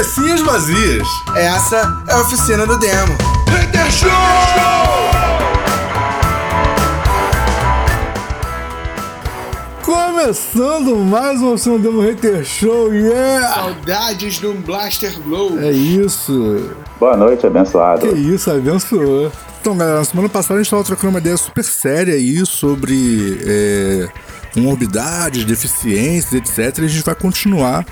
cabecinhas vazias. Essa é a oficina do demo. Hater Show! Começando mais uma oficina do demo Hater Show, yeah! Saudades do Blaster Blow. É isso. Boa noite, abençoado. Que isso, abençoou. Então, galera, na semana passada a gente estava trocando uma ideia super séria aí sobre é, comorbidades, deficiências, etc. E a gente vai continuar.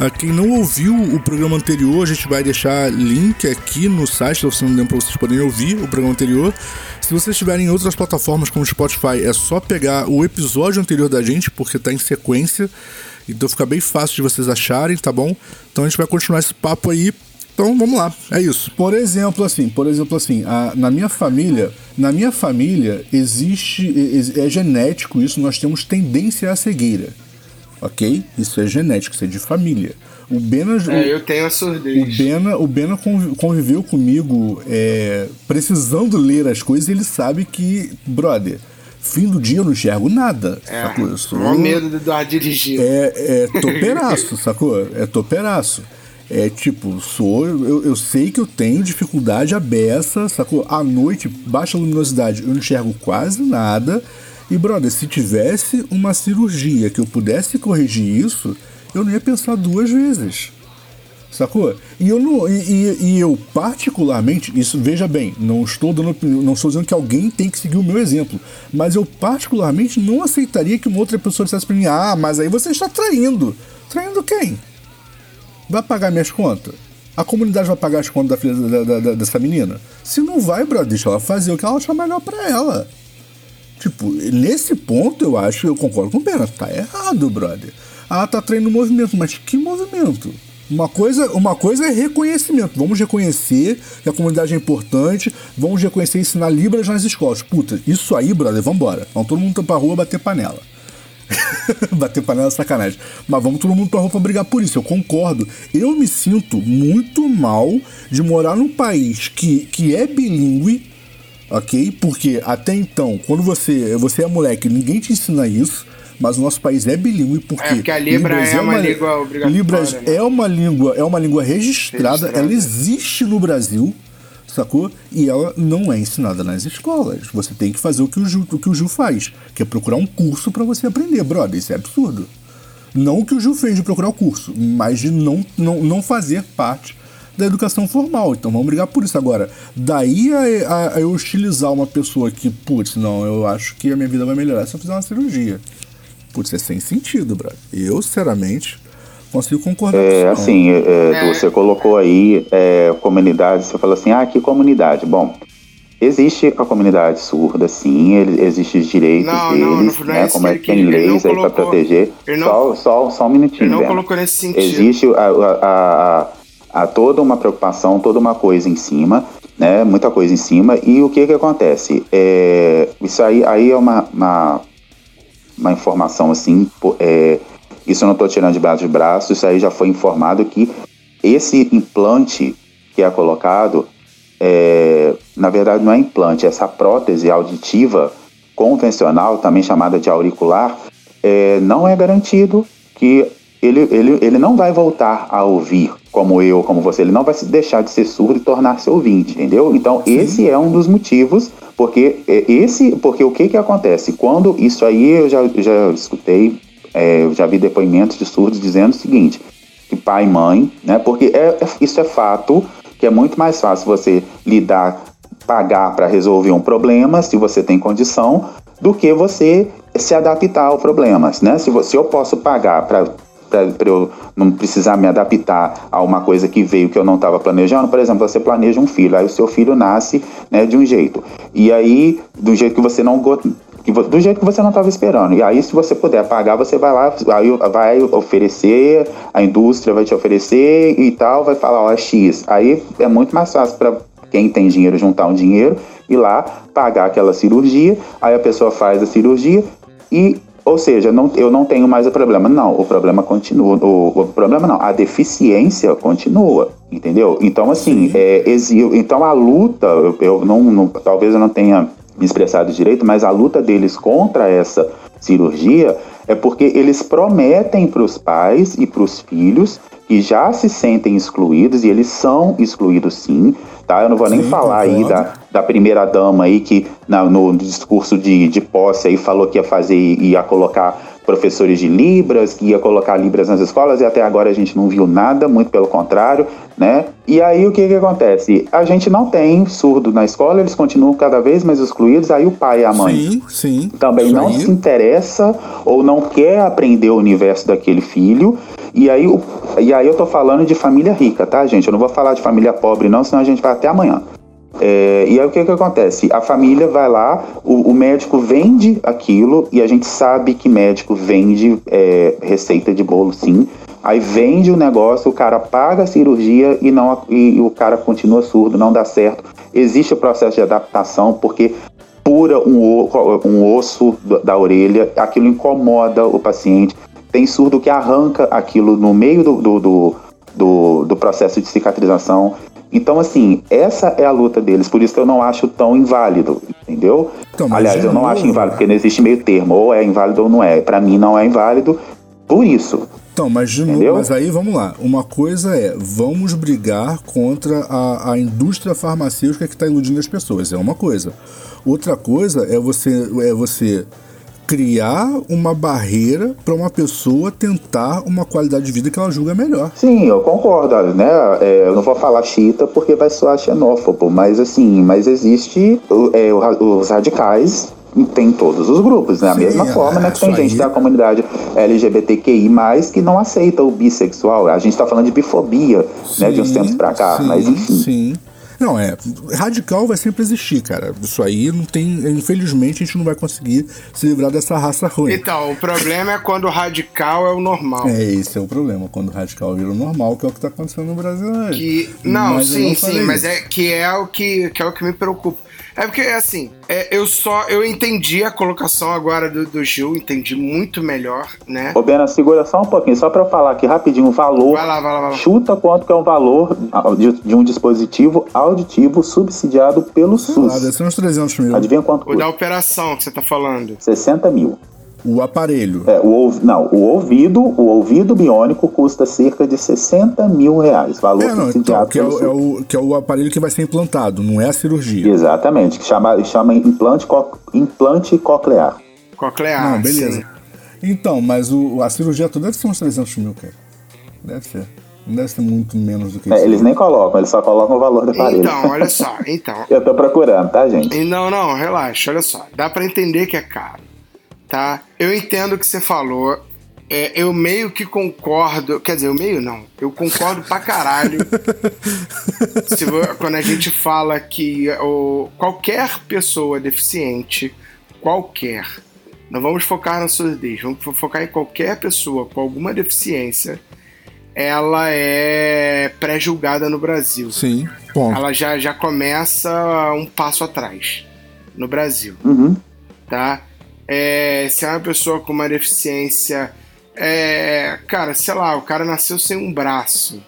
Ah, quem não ouviu o programa anterior, a gente vai deixar link aqui no site da Oficina do Tempo para vocês poderem ouvir o programa anterior. Se vocês estiverem em outras plataformas como Spotify, é só pegar o episódio anterior da gente, porque está em sequência. Então fica bem fácil de vocês acharem, tá bom? Então a gente vai continuar esse papo aí então vamos lá, é isso. Por exemplo, assim, por exemplo, assim, a, na minha família, na minha família existe é, é, genético isso. Nós temos tendência à cegueira, ok? Isso é genético, isso é de família. O Bena, É, eu tenho a surdez. o Bena, o Bena convi- conviveu comigo é, precisando ler as coisas e ele sabe que, brother, fim do dia eu não enxergo nada. É, sacou? Eu sou- medo do Eduardo dirigir. é, é toperaço, sacou? É toperaço. É tipo, sou. Eu, eu sei que eu tenho dificuldade à beça, sacou? À noite, baixa luminosidade, eu não enxergo quase nada. E, brother, se tivesse uma cirurgia que eu pudesse corrigir isso, eu não ia pensar duas vezes. Sacou? E eu não. E, e- eu, particularmente, isso, veja bem, não estou dando não estou dizendo que alguém tem que seguir o meu exemplo. Mas eu, particularmente, não aceitaria que uma outra pessoa dissesse pra mim, ah, mas aí você está traindo. Traindo quem? Vai pagar minhas contas? A comunidade vai pagar as contas da filha da- da- da- dessa menina? Se não vai, brother, deixa ela fazer o que ela achar melhor pra ela. Tipo, nesse ponto eu acho, eu concordo com o Pena, tá errado, brother. Ah, tá treinando movimento, mas que movimento? Uma coisa, uma coisa é reconhecimento. Vamos reconhecer que a comunidade é importante, vamos reconhecer ensinar Libras nas escolas. Puta, isso aí, brother, vambora. Vamos todo mundo pra rua bater panela. Bater panela é sacanagem. Mas vamos todo mundo pra rua pra brigar por isso. Eu concordo. Eu me sinto muito mal de morar num país que, que é bilíngue, ok? Porque até então, quando você, você é moleque, ninguém te ensina isso. Mas o nosso país é bilíngue porque, É, porque a Libra é uma língua obrigatória, Libras né? é uma língua, é uma língua registrada, Registrada. ela existe no Brasil, sacou? E ela não é ensinada nas escolas. Você tem que fazer o que o Gil, o que o Gil faz, que é procurar um curso pra você aprender, brother. Isso é absurdo. Não o que o Gil fez de procurar o curso, mas de não, não, não fazer parte da educação formal. Então vamos brigar por isso. Agora, daí a, a- a eu hostilizar uma pessoa que, putz, não, eu acho que a minha vida vai melhorar se eu fizer uma cirurgia. Putz, é sem sentido, brother. Eu, sinceramente, consigo concordar É, assim, é, É. você colocou aí é, comunidade, você falou assim, ah, que comunidade? Bom, existe a comunidade surda, sim, ele, existe os direitos Não, deles, não, não é né, isso como é que tem leis aí para proteger. só, só, só um minutinho, Ele não colocou nesse sentido. Existe a, a, a- a toda uma preocupação, toda uma coisa em cima, né? Muita coisa em cima. E o que que acontece? É, isso aí, aí é uma, uma, uma informação assim, é, isso eu não estou tirando de braço de braço, isso aí já foi informado que esse implante que é colocado, é, na verdade não é implante, essa prótese auditiva convencional, também chamada de auricular, é, não é garantido que ele, ele, ele não vai voltar a ouvir como eu, como você, ele não vai se deixar de ser surdo e tornar-se ouvinte, entendeu? Então esse é um dos motivos, porque é, esse, porque o que que acontece? Quando isso aí eu já, já escutei, é, eu já vi depoimentos de surdos dizendo o seguinte, que pai e mãe, né? Porque é, é- isso é fato que é muito mais fácil você lidar, pagar para resolver um problema, se você tem condição, do que você se adaptar ao problema, né? Se, você, eu posso pagar para para eu não precisar me adaptar a uma coisa que veio que eu não estava planejando, por exemplo, você planeja um filho, aí o seu filho nasce né, de um jeito, e aí do jeito que você não que do jeito que você não estava esperando. E aí, se você puder pagar, você vai lá, aí vai oferecer, a indústria vai te oferecer e tal, vai falar, ó, é X. Aí é muito mais fácil para quem tem dinheiro juntar um dinheiro, ir lá, pagar aquela cirurgia, aí a pessoa faz a cirurgia e ou seja, não, eu não tenho mais o problema. Não, o problema continua. O, o problema não, a deficiência continua, entendeu? Então, assim, é, exi- então a luta, eu, eu não, não- talvez eu não tenha me expressado direito, mas a luta deles contra essa cirurgia É porque eles prometem para os pais e para os filhos que já se sentem excluídos, e eles são excluídos sim, tá? Eu não vou nem Sim, falar aí da, da primeira dama aí que na- no discurso de, de posse aí falou que ia fazer, ia colocar professores de Libras, que ia colocar Libras nas escolas, e até agora a gente não viu nada, muito pelo contrário, né? E aí o que que acontece? A gente não tem surdo na escola, eles continuam cada vez mais excluídos, aí o pai e a mãe Sim, sim. também não aí. se interessa ou não quer aprender o universo daquele filho. E aí, o- e aí eu tô falando de família rica, tá, gente? Eu não vou falar de família pobre, não, senão a gente vai até amanhã. É, e aí o que que acontece? A família vai lá, o, o médico vende aquilo, e a gente sabe que médico vende é, receita de bolo sim. Aí vende o negócio, o cara paga a cirurgia e, não, e o cara continua surdo, não dá certo. Existe o processo de adaptação, porque pura um, um osso da orelha, aquilo incomoda o paciente. Tem surdo que arranca aquilo no meio do, do, do, do- do processo de cicatrização. Então, assim, essa é a luta deles, por isso que eu não acho tão inválido, entendeu? Então, Aliás, de eu não acho inválido, porque não existe meio termo, ou é inválido ou não é. Pra mim não é inválido por isso. Então, mas de novo, mas aí vamos lá. Uma coisa é, vamos brigar contra a, a indústria farmacêutica que está iludindo as pessoas. É uma coisa. Outra coisa é você, é você criar uma barreira para uma pessoa tentar uma qualidade de vida que ela julga melhor. Sim, eu concordo, né? É, eu não vou falar chita porque vai soar xenófobo, mas assim, mas existe é, os radicais tem todos os grupos, né? A Sim, mesma é, forma, né? Que tem isso gente aí. da comunidade LGBTQI+, que não aceita o bissexual. A gente tá falando de bifobia, né? De uns Sim, tempos pra cá, sim, mas enfim. Sim. Não, é. Radical vai sempre existir, cara. Isso aí não tem. Infelizmente, a gente não vai conseguir se livrar dessa raça ruim. Então, o problema é quando o radical é o normal. É, esse é o problema. Quando o radical vira o normal, que é o que tá acontecendo no Brasil hoje. Que, não, Mas sim, não sim, falei mas isso. é que é o que, que é o que me preocupa. É porque, assim, é, eu só. Eu entendi a colocação agora do, do Gil, entendi muito melhor, né? Ô, Bena, segura só um pouquinho, só pra eu falar aqui rapidinho o valor. Vai lá, vai lá, vai lá. Chuta quanto que é o valor de, de um dispositivo auditivo subsidiado pelo Ah, SUS. deve ser uns 300 mil. Adivinha quanto O custa? da operação que você tá falando. 60 mil. O aparelho. É, o, ouv- não, o ouvido, o ouvido biônico custa cerca de 60 mil reais. Valor É, não, então, que é, o, é, o, que é o aparelho que vai ser implantado, não é a cirurgia. Exatamente, que chama, chama implante, co- implante coclear. Coclear. não, beleza. sim. Então, mas o, a cirurgia toda deve ser uns 300 mil, cara. Deve ser. Não deve ser muito menos do que É, isso. eles nem colocam, eles só colocam o valor do aparelho. Então, olha só, então. Eu tô procurando, tá, gente? E Não, não, relaxa, olha só. Dá pra entender que é caro, tá? Eu entendo o que você falou. É, eu meio que concordo. Quer dizer, eu meio não. Eu concordo pra caralho. se quando a gente fala que o, qualquer pessoa deficiente, qualquer, não vamos focar na surdez, vamos fo- focar em qualquer pessoa com alguma deficiência, ela é pré-julgada no Brasil Sim, ponto. ela já, já começa um passo atrás no Brasil, Uhum. tá? É, se é uma pessoa com uma deficiência, é, cara, sei lá, o cara nasceu sem um braço,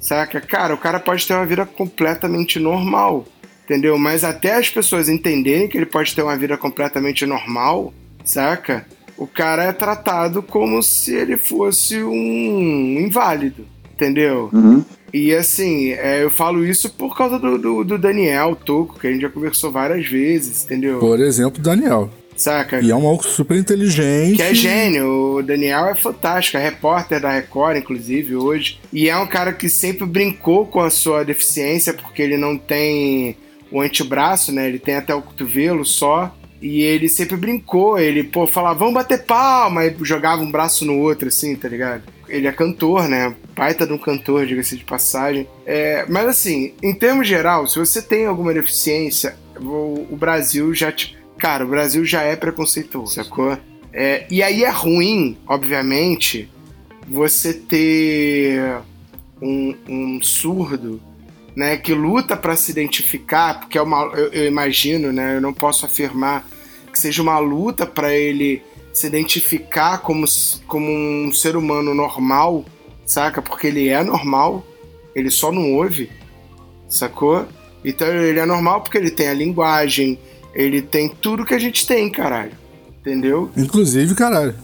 saca? Cara, o cara pode ter uma vida completamente normal, entendeu? Mas até as pessoas entenderem que ele pode ter uma vida completamente normal, saca? O cara é tratado como se ele fosse um inválido, entendeu? Uhum. E assim, é, eu falo isso por causa do, do, do Daniel Toco, que a gente já conversou várias vezes, entendeu? Por exemplo, Daniel. Saca? E é um maluco super inteligente. Que é gênio, o Daniel é fantástico, é repórter da Record, inclusive, hoje. E é um cara que sempre brincou com a sua deficiência, porque ele não tem o antebraço, né? Ele tem até o cotovelo só. E ele sempre brincou, ele, pô, falava, vamos bater palma, e jogava um braço no outro, assim, tá ligado? Ele é cantor, né? Baita de um cantor, diga-se de passagem. É, mas assim, em termos geral, se você tem alguma deficiência, o, o Brasil já te. Cara, o Brasil já é preconceituoso, sacou? É, e aí é ruim, obviamente, você ter um, um surdo né, que luta para se identificar, porque é uma, eu, eu imagino, né, eu não posso afirmar que seja uma luta para ele se identificar como, como um ser humano normal, saca? Porque ele é normal, ele só não ouve, sacou? Então ele é normal porque ele tem a linguagem, ele tem tudo que a gente tem, caralho. Entendeu? Inclusive, caralho.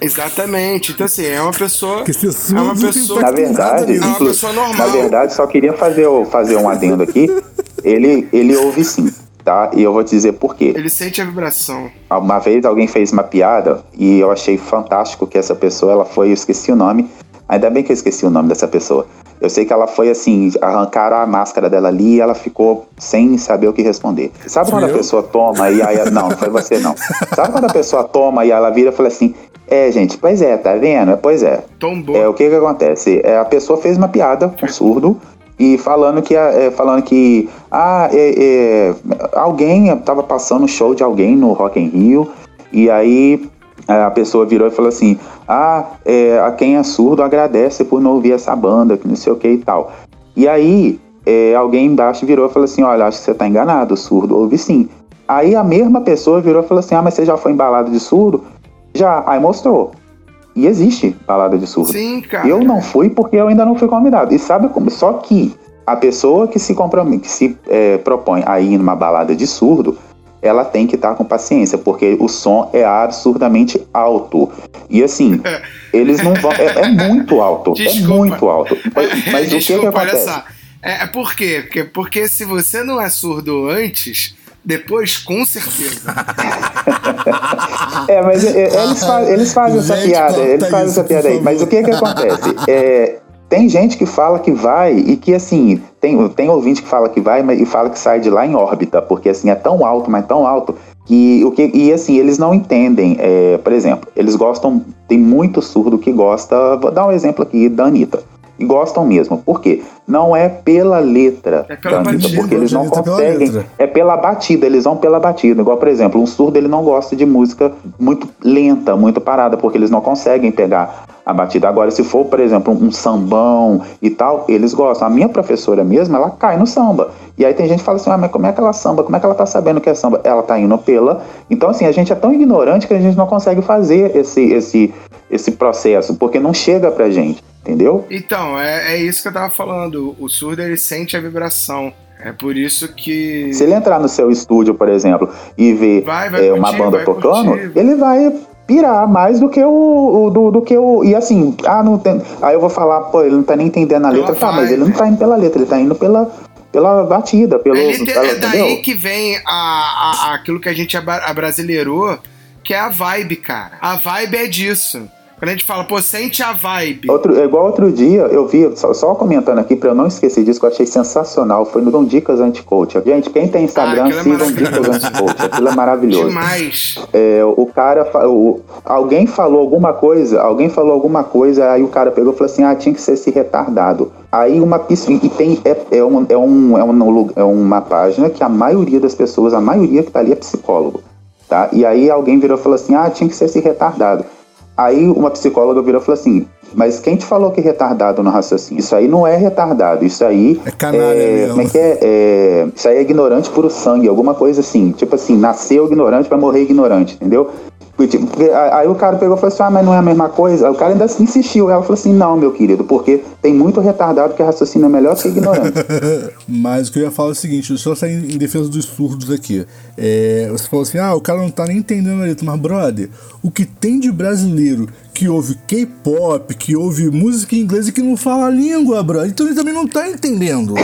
Exatamente. Então, assim, é uma pessoa. É uma pessoa. Na nada verdade. É uma pessoa normal. na verdade, só queria fazer, fazer um adendo aqui. Ele, ele ouve sim, tá? E eu vou te dizer por quê. Ele sente a vibração. Uma vez alguém fez uma piada e eu achei fantástico que essa pessoa, ela foi, eu esqueci o nome. Ainda bem que eu esqueci o nome dessa pessoa. Eu sei que ela foi assim, arrancaram a máscara dela ali e ela ficou sem saber o que responder. Sabe Fui quando a pessoa toma e aí. Não, não foi você não. Sabe quando a pessoa toma e ela vira e fala assim: É, gente, pois é, tá vendo? Pois é. Tombou. É, o que que acontece? É, a pessoa fez uma piada com surdo e falando que, é, falando que ah, é, é, alguém estava passando o show de alguém no Rock in Rio e aí é, a pessoa virou e falou assim, ah, é, a quem é surdo agradece por não ouvir essa banda, que não sei o que e tal. E aí é, alguém embaixo virou e falou assim, olha, acho que você está enganado, surdo ouve sim. Aí a mesma pessoa virou e falou assim, ah, mas você já foi embalado de surdo? Já, aí mostrou. E existe balada de surdo. Sim, cara. Eu não fui porque eu ainda não fui convidado. E sabe como? Só que a pessoa que se compromete, que se é, propõe a ir numa balada de surdo, ela tem que estar com paciência, porque o som é absurdamente alto. E assim, eles não vão. É, é muito alto. Desculpa. É muito alto. Mas, mas o que, que Desculpa, olha acontece? só. É, é por quê? Porque, porque se você não é surdo antes, depois, com certeza. É, mas é, é, eles, fa- eles fazem essa piada, eles fazem isso, essa piada aí. Mas o que que acontece? É, tem gente que fala que vai e que assim, tem, tem ouvinte que fala que vai mas, e fala que sai de lá em órbita, porque assim é tão alto, mas tão alto que o que e assim eles não entendem. é, por exemplo, eles gostam, tem muito surdo que gosta. Vou dar um exemplo aqui da Anitta. E gostam mesmo. Por quê? Não é pela letra É pela da Anitta, batida, porque eles não Anitta é pela conseguem. letra. É pela batida, eles vão pela batida. Igual, por exemplo, um surdo ele não gosta de música muito lenta, muito parada, porque eles não conseguem pegar a batida. Agora, se for, por exemplo, um sambão e tal, eles gostam. A minha professora mesmo, ela cai no samba. E aí tem gente que fala assim, ah, mas como é que ela samba? Como é que ela tá sabendo que é samba? Ela tá indo pela. Então, assim, a gente é tão ignorante que a gente não consegue fazer esse, esse, esse processo, porque não chega pra gente, entendeu? Então, é, é isso que eu tava falando. O surdo, ele sente a vibração. É por isso que... Se ele entrar no seu estúdio, por exemplo, e ver Vai, vai é, uma curtir, banda vai tocando, curtir. ele vai pirar mais do que o, o- do, do que o e assim, ah, não tem, aí eu vou falar, pô, ele não tá nem entendendo a letra, tá, mas ele não tá indo pela letra, ele tá indo pela pela batida, pelo, tem- pela- é daí entendeu? que vem a, a- aquilo que a gente abra- abrasileirou, que é a vibe, cara. A vibe é disso. Quando a gente fala, pô, sente a vibe. Outro, é igual outro dia, eu vi, só, só comentando aqui pra eu não esquecer disso, que eu achei sensacional, foi no Dom Dicas Anticoach. Gente, quem tem Instagram, Ah, é sigam maravilhoso. Dicas Anticoach, aquilo é maravilhoso. Demais. É, o cara, o- alguém falou alguma coisa, alguém falou alguma coisa, aí o cara pegou e falou assim, ah, tinha que ser esse retardado. Aí uma e tem é, é, um, é, um, é, um, lu- é uma página que a maioria das pessoas, a maioria que tá ali é psicólogo, tá? E aí alguém virou e falou assim, ah, tinha que ser esse retardado. Aí uma psicóloga virou e falou assim, mas quem te falou que é retardado no raciocínio? Isso aí não é retardado, isso aí É canalha é, mesmo. como é que é? É, Isso aí é ignorante puro sangue, alguma coisa assim. Tipo assim, nasceu ignorante, vai morrer ignorante, entendeu? Porque, tipo, aí o cara pegou e falou assim: ah, mas não é a mesma coisa? O cara ainda insistiu. Ela falou assim: não, meu querido, porque tem muito retardado que raciocina melhor que ignorante. Mas o que eu ia falar é o seguinte, só sair em defesa dos surdos aqui. É, você falou assim, ah, o cara não tá nem entendendo a letra, mas brother, o que tem de brasileiro que ouve K-pop, que ouve música em inglês e que não fala a língua, brother, então ele também não tá entendendo.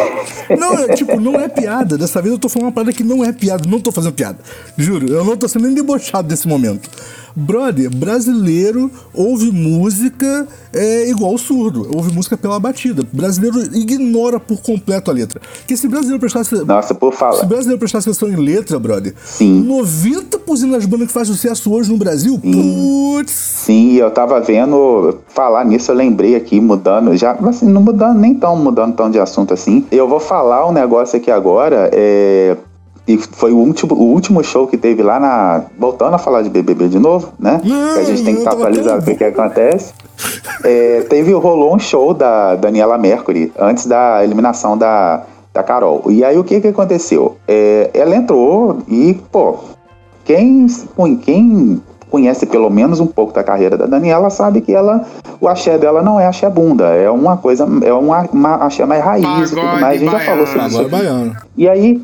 Não, é tipo, não é piada. Dessa vez eu tô falando uma parada que não é piada, não tô fazendo piada. Juro, eu não tô sendo nem debochado nesse momento. Brother, brasileiro ouve música é, igual surdo, ouve música pela batida. Brasileiro ignora por completo a letra. Porque se brasileiro prestasse. Nossa, por Se falar. brasileiro prestasse atenção em letra, brother, Sim. 90% das bandas que fazem sucesso hoje no Brasil, putz. Sim, eu tava vendo, falar nisso, eu lembrei aqui, mudando, já, assim, não mudando, nem tão mudando tão de assunto assim. Eu vou falar um negócio aqui agora, é. E foi o último, o último show que teve lá na. Voltando a falar de BBB de novo, né? Não, que a gente tem que estar tava atualizado do que, que acontece. É, teve, rolou um show da Daniela Mercury antes da eliminação da, da Carol. E aí o que que aconteceu? É, ela entrou e, pô, quem, quem conhece pelo menos um pouco da carreira da Daniela sabe que ela, o axé dela não é axé bunda, é uma coisa, é uma, uma axé mais raiz e tudo mais. A gente já falou sobre isso Agora. E aí,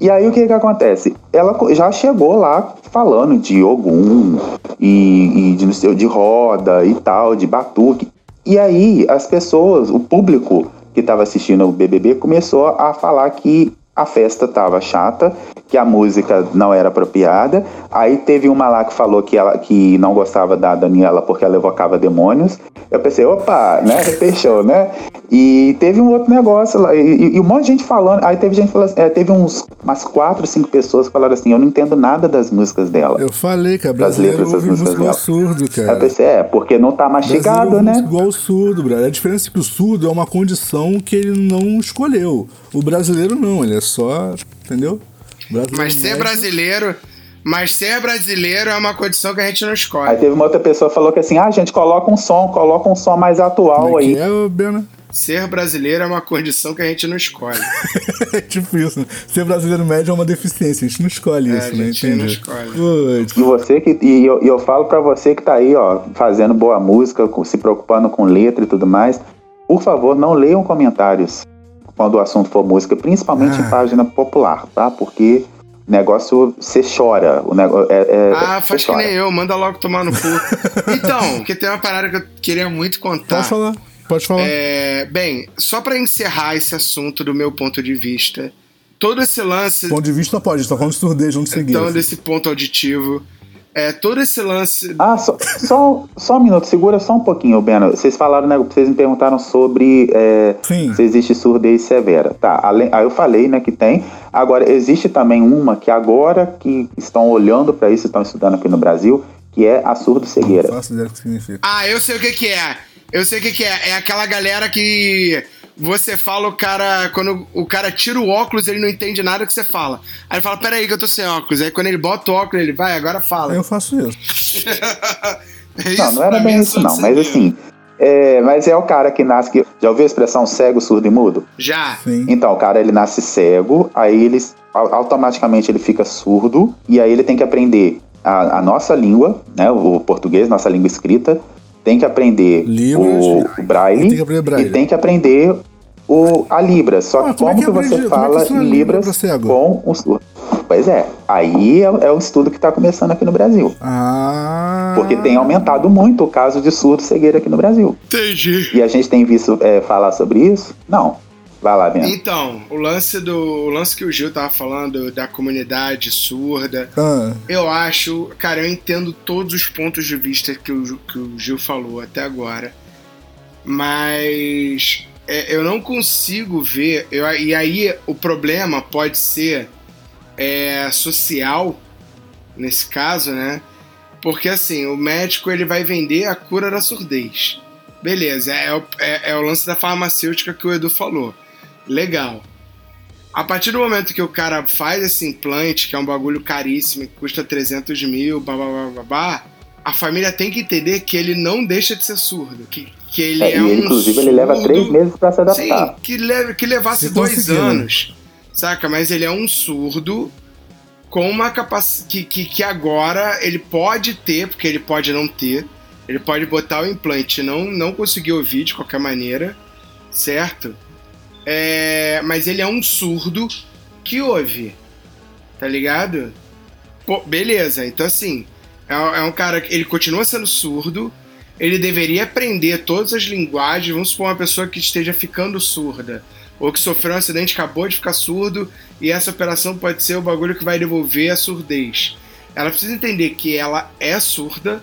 e aí o que que acontece? Ela já chegou lá falando de Ogum e, e de, de roda e tal, de batuque. E aí as pessoas, o público que estava assistindo o BBB começou a falar que a festa estava chata, que a música não era apropriada. Aí teve uma lá que falou que, ela, que não gostava da Daniela porque ela evocava demônios. Eu pensei, opa, né? Fechou, né? E teve um outro negócio lá, e, e um monte de gente falando. Aí teve gente falando, é, teve uns umas quatro, cinco pessoas que falaram assim: eu não entendo nada das músicas dela. Eu falei, cara, brasileiro ouve música surdo, cara. Eu pensei, é, porque não tá mastigado, né? Igual o surdo, brother. A diferença é que o surdo é uma condição que ele não escolheu. O brasileiro não, ele é só. Entendeu? Mas ser brasileiro. Mas ser brasileiro é uma condição que a gente não escolhe. Aí teve uma outra pessoa que falou que assim, ah, gente, coloca um som, coloca um som mais atual é aí. É, Bena? Ser brasileiro é uma condição que a gente não escolhe. é tipo isso, né? Ser brasileiro médio é uma deficiência, a gente não escolhe é, isso, né? A gente Entendi. não escolhe. Putz. E você que. E eu, eu falo para você que tá aí, ó, fazendo boa música, se preocupando com letra e tudo mais. Por favor, não leiam comentários quando o assunto for música, principalmente Ah. em página popular, tá? Porque negócio você chora. O negócio é, é- Ah, faz que chora. nem eu, manda logo tomar no cu. Então, porque tem uma parada que eu queria muito contar. Pode falar, pode falar. É, bem, só pra encerrar esse assunto do meu ponto de vista, todo esse lance, Ponto de vista pode, só falando de surdez, não seguir. então, desse ponto auditivo, é, todo esse lance. Ah, só, só, só um minuto, segura só um pouquinho, Beno. Vocês falaram, né, vocês me perguntaram sobre é, Sim. se existe surdez severa. Tá, além, aí eu falei, né, que tem. Agora, existe também uma que agora que estão olhando para isso, estão estudando aqui no Brasil, que é a surdo-cegueira. Ah, eu sei o que que é. Eu sei o que que é. É aquela galera que você fala o cara. Quando o cara tira o óculos, ele não entende nada que você fala. Aí ele fala, peraí que eu tô sem óculos. Aí quando ele bota o óculos, ele vai, agora fala. Eu faço isso. É Não, não era bem isso não, mas surdo-cegueiro. assim... É, mas é o cara que nasce... Que, já ouviu a expressão cego, surdo e mudo? Já. Sim. Então, o cara ele nasce cego, aí ele au- automaticamente ele fica surdo e aí ele tem que aprender a, a nossa língua, né, o português, nossa língua escrita, tem que aprender Libras, o, o braille, tem que aprender braille. e tem que aprender o, a libra. Só Ah, que como é como, que que, você aprende- como é que fala líbra libras com o surdo? Pois é, aí é, é o estudo que está começando aqui no Brasil. Ah. Porque tem aumentado muito o caso de surdo cegueira aqui no Brasil. Entendi. E a gente tem visto é, falar sobre isso? Não. Vai lá, Bento. Então, o lance do. O lance que o Gil tava falando da comunidade surda. Ah, Eu acho, cara, eu entendo todos os pontos de vista que o, que o Gil falou até agora, mas é, eu não consigo ver. eu- e aí o problema pode ser é, social, nesse caso, né? Porque assim, o médico ele vai vender a cura da surdez. Beleza, é, o- é- é o lance da farmacêutica que o Edu falou. Legal. A partir do momento que o cara faz esse implante, que é um bagulho caríssimo, que custa 300 mil, babá, a família tem que entender que ele não deixa de ser surdo. Que, que ele é, É, um ele, inclusive ele leva surdo- três meses para se adaptar. Sim, que, leve, que levasse Se dois né? anos. Saca? Mas ele é um surdo com uma capacidade. Que, que, que agora ele pode ter, porque ele pode não ter. Ele pode botar o implante e não, não conseguir ouvir de qualquer maneira, certo? É, mas ele é um surdo que ouve, tá ligado? Pô, beleza, então assim, é, é um cara que ele continua sendo surdo, ele deveria aprender todas as linguagens. Vamos supor uma pessoa que esteja ficando surda, ou que sofreu um acidente, acabou de ficar surdo, e essa operação pode ser o bagulho que vai devolver a surdez. Ela precisa entender que ela é surda,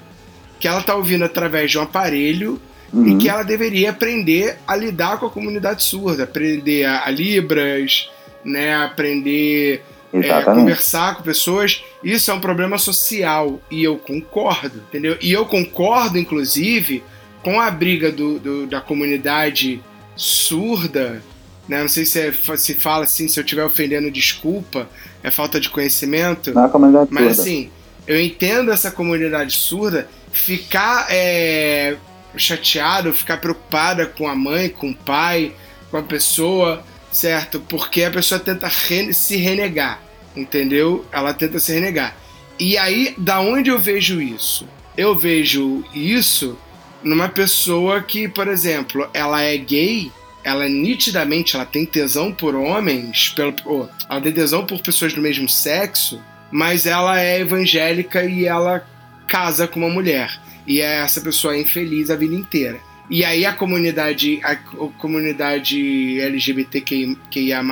que ela tá ouvindo através de um aparelho e Uhum. que ela deveria aprender a lidar com a comunidade surda, aprender a, a Libras, né, aprender é, conversar com pessoas, isso é um problema social. E eu concordo, entendeu? E eu concordo, inclusive, com a briga do, do- da comunidade surda. Né? Não sei se, é- se fala assim, se eu estiver ofendendo, desculpa, é falta de conhecimento. Comunidade Mas surda. assim, eu entendo essa comunidade surda ficar é, chateado, ficar preocupada com a mãe, com o pai, com a pessoa, certo? Porque a pessoa tenta re- se renegar, entendeu? Ela tenta se renegar. E aí, da onde eu vejo isso? Eu vejo isso numa pessoa que, por exemplo, ela é gay, ela nitidamente ela tem tesão por homens, pelo, ou, ela tem tesão por pessoas do mesmo sexo, mas ela é evangélica e ela casa com uma mulher. E é essa pessoa é infeliz a vida inteira. E aí a comunidade, a, comunidade LGBTQIA+,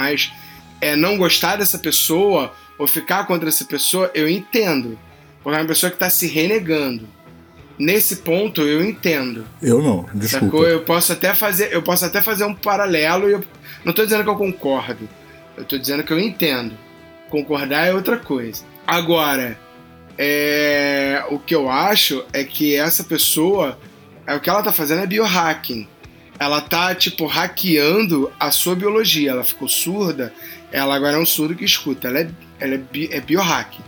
é não gostar dessa pessoa ou ficar contra essa pessoa, eu entendo. Porque é uma pessoa que está se renegando. Nesse ponto eu entendo. Eu não, desculpa. Sacou? Eu posso até fazer, eu posso até fazer um paralelo e eu não estou dizendo que eu concordo. Eu estou dizendo que eu entendo. Concordar é outra coisa. Agora, é, o que eu acho é que essa pessoa, é o que ela tá fazendo é biohacking. Ela tá, tipo, hackeando a sua biologia. Ela ficou surda, ela agora é um surdo que escuta. Ela é, ela é, bi, é biohacking.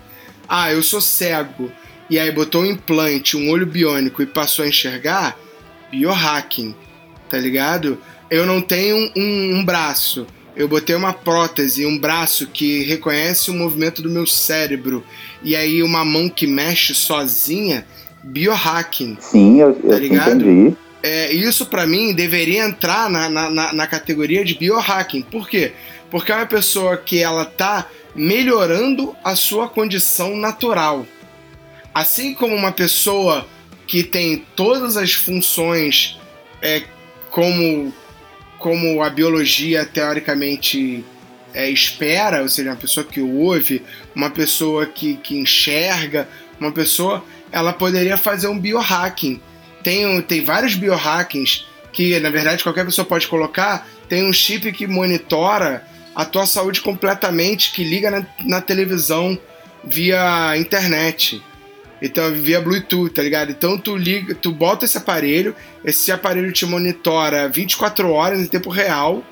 Ah, eu sou cego. E aí botou um implante, um olho biônico e passou a enxergar. Biohacking, tá ligado? Eu não tenho um, um braço eu botei uma prótese, um braço que reconhece o movimento do meu cérebro e aí uma mão que mexe sozinha, biohacking. Sim, eu, eu tá entendi. É, isso para mim deveria entrar na, na, na, categoria de biohacking. Por quê? Porque é uma pessoa que ela tá melhorando a sua condição natural. Assim como uma pessoa que tem todas as funções é, como como a biologia teoricamente é, espera, ou seja, uma pessoa que ouve, uma pessoa que, que enxerga, uma pessoa, ela poderia fazer um biohacking. Tem, tem vários biohackings que, na verdade, qualquer pessoa pode colocar. Tem um chip que monitora a tua saúde completamente, que liga na, na televisão via internet. Então, via Bluetooth, tá ligado? Então, tu liga, tu bota esse aparelho, esse aparelho te monitora 24 horas em tempo real,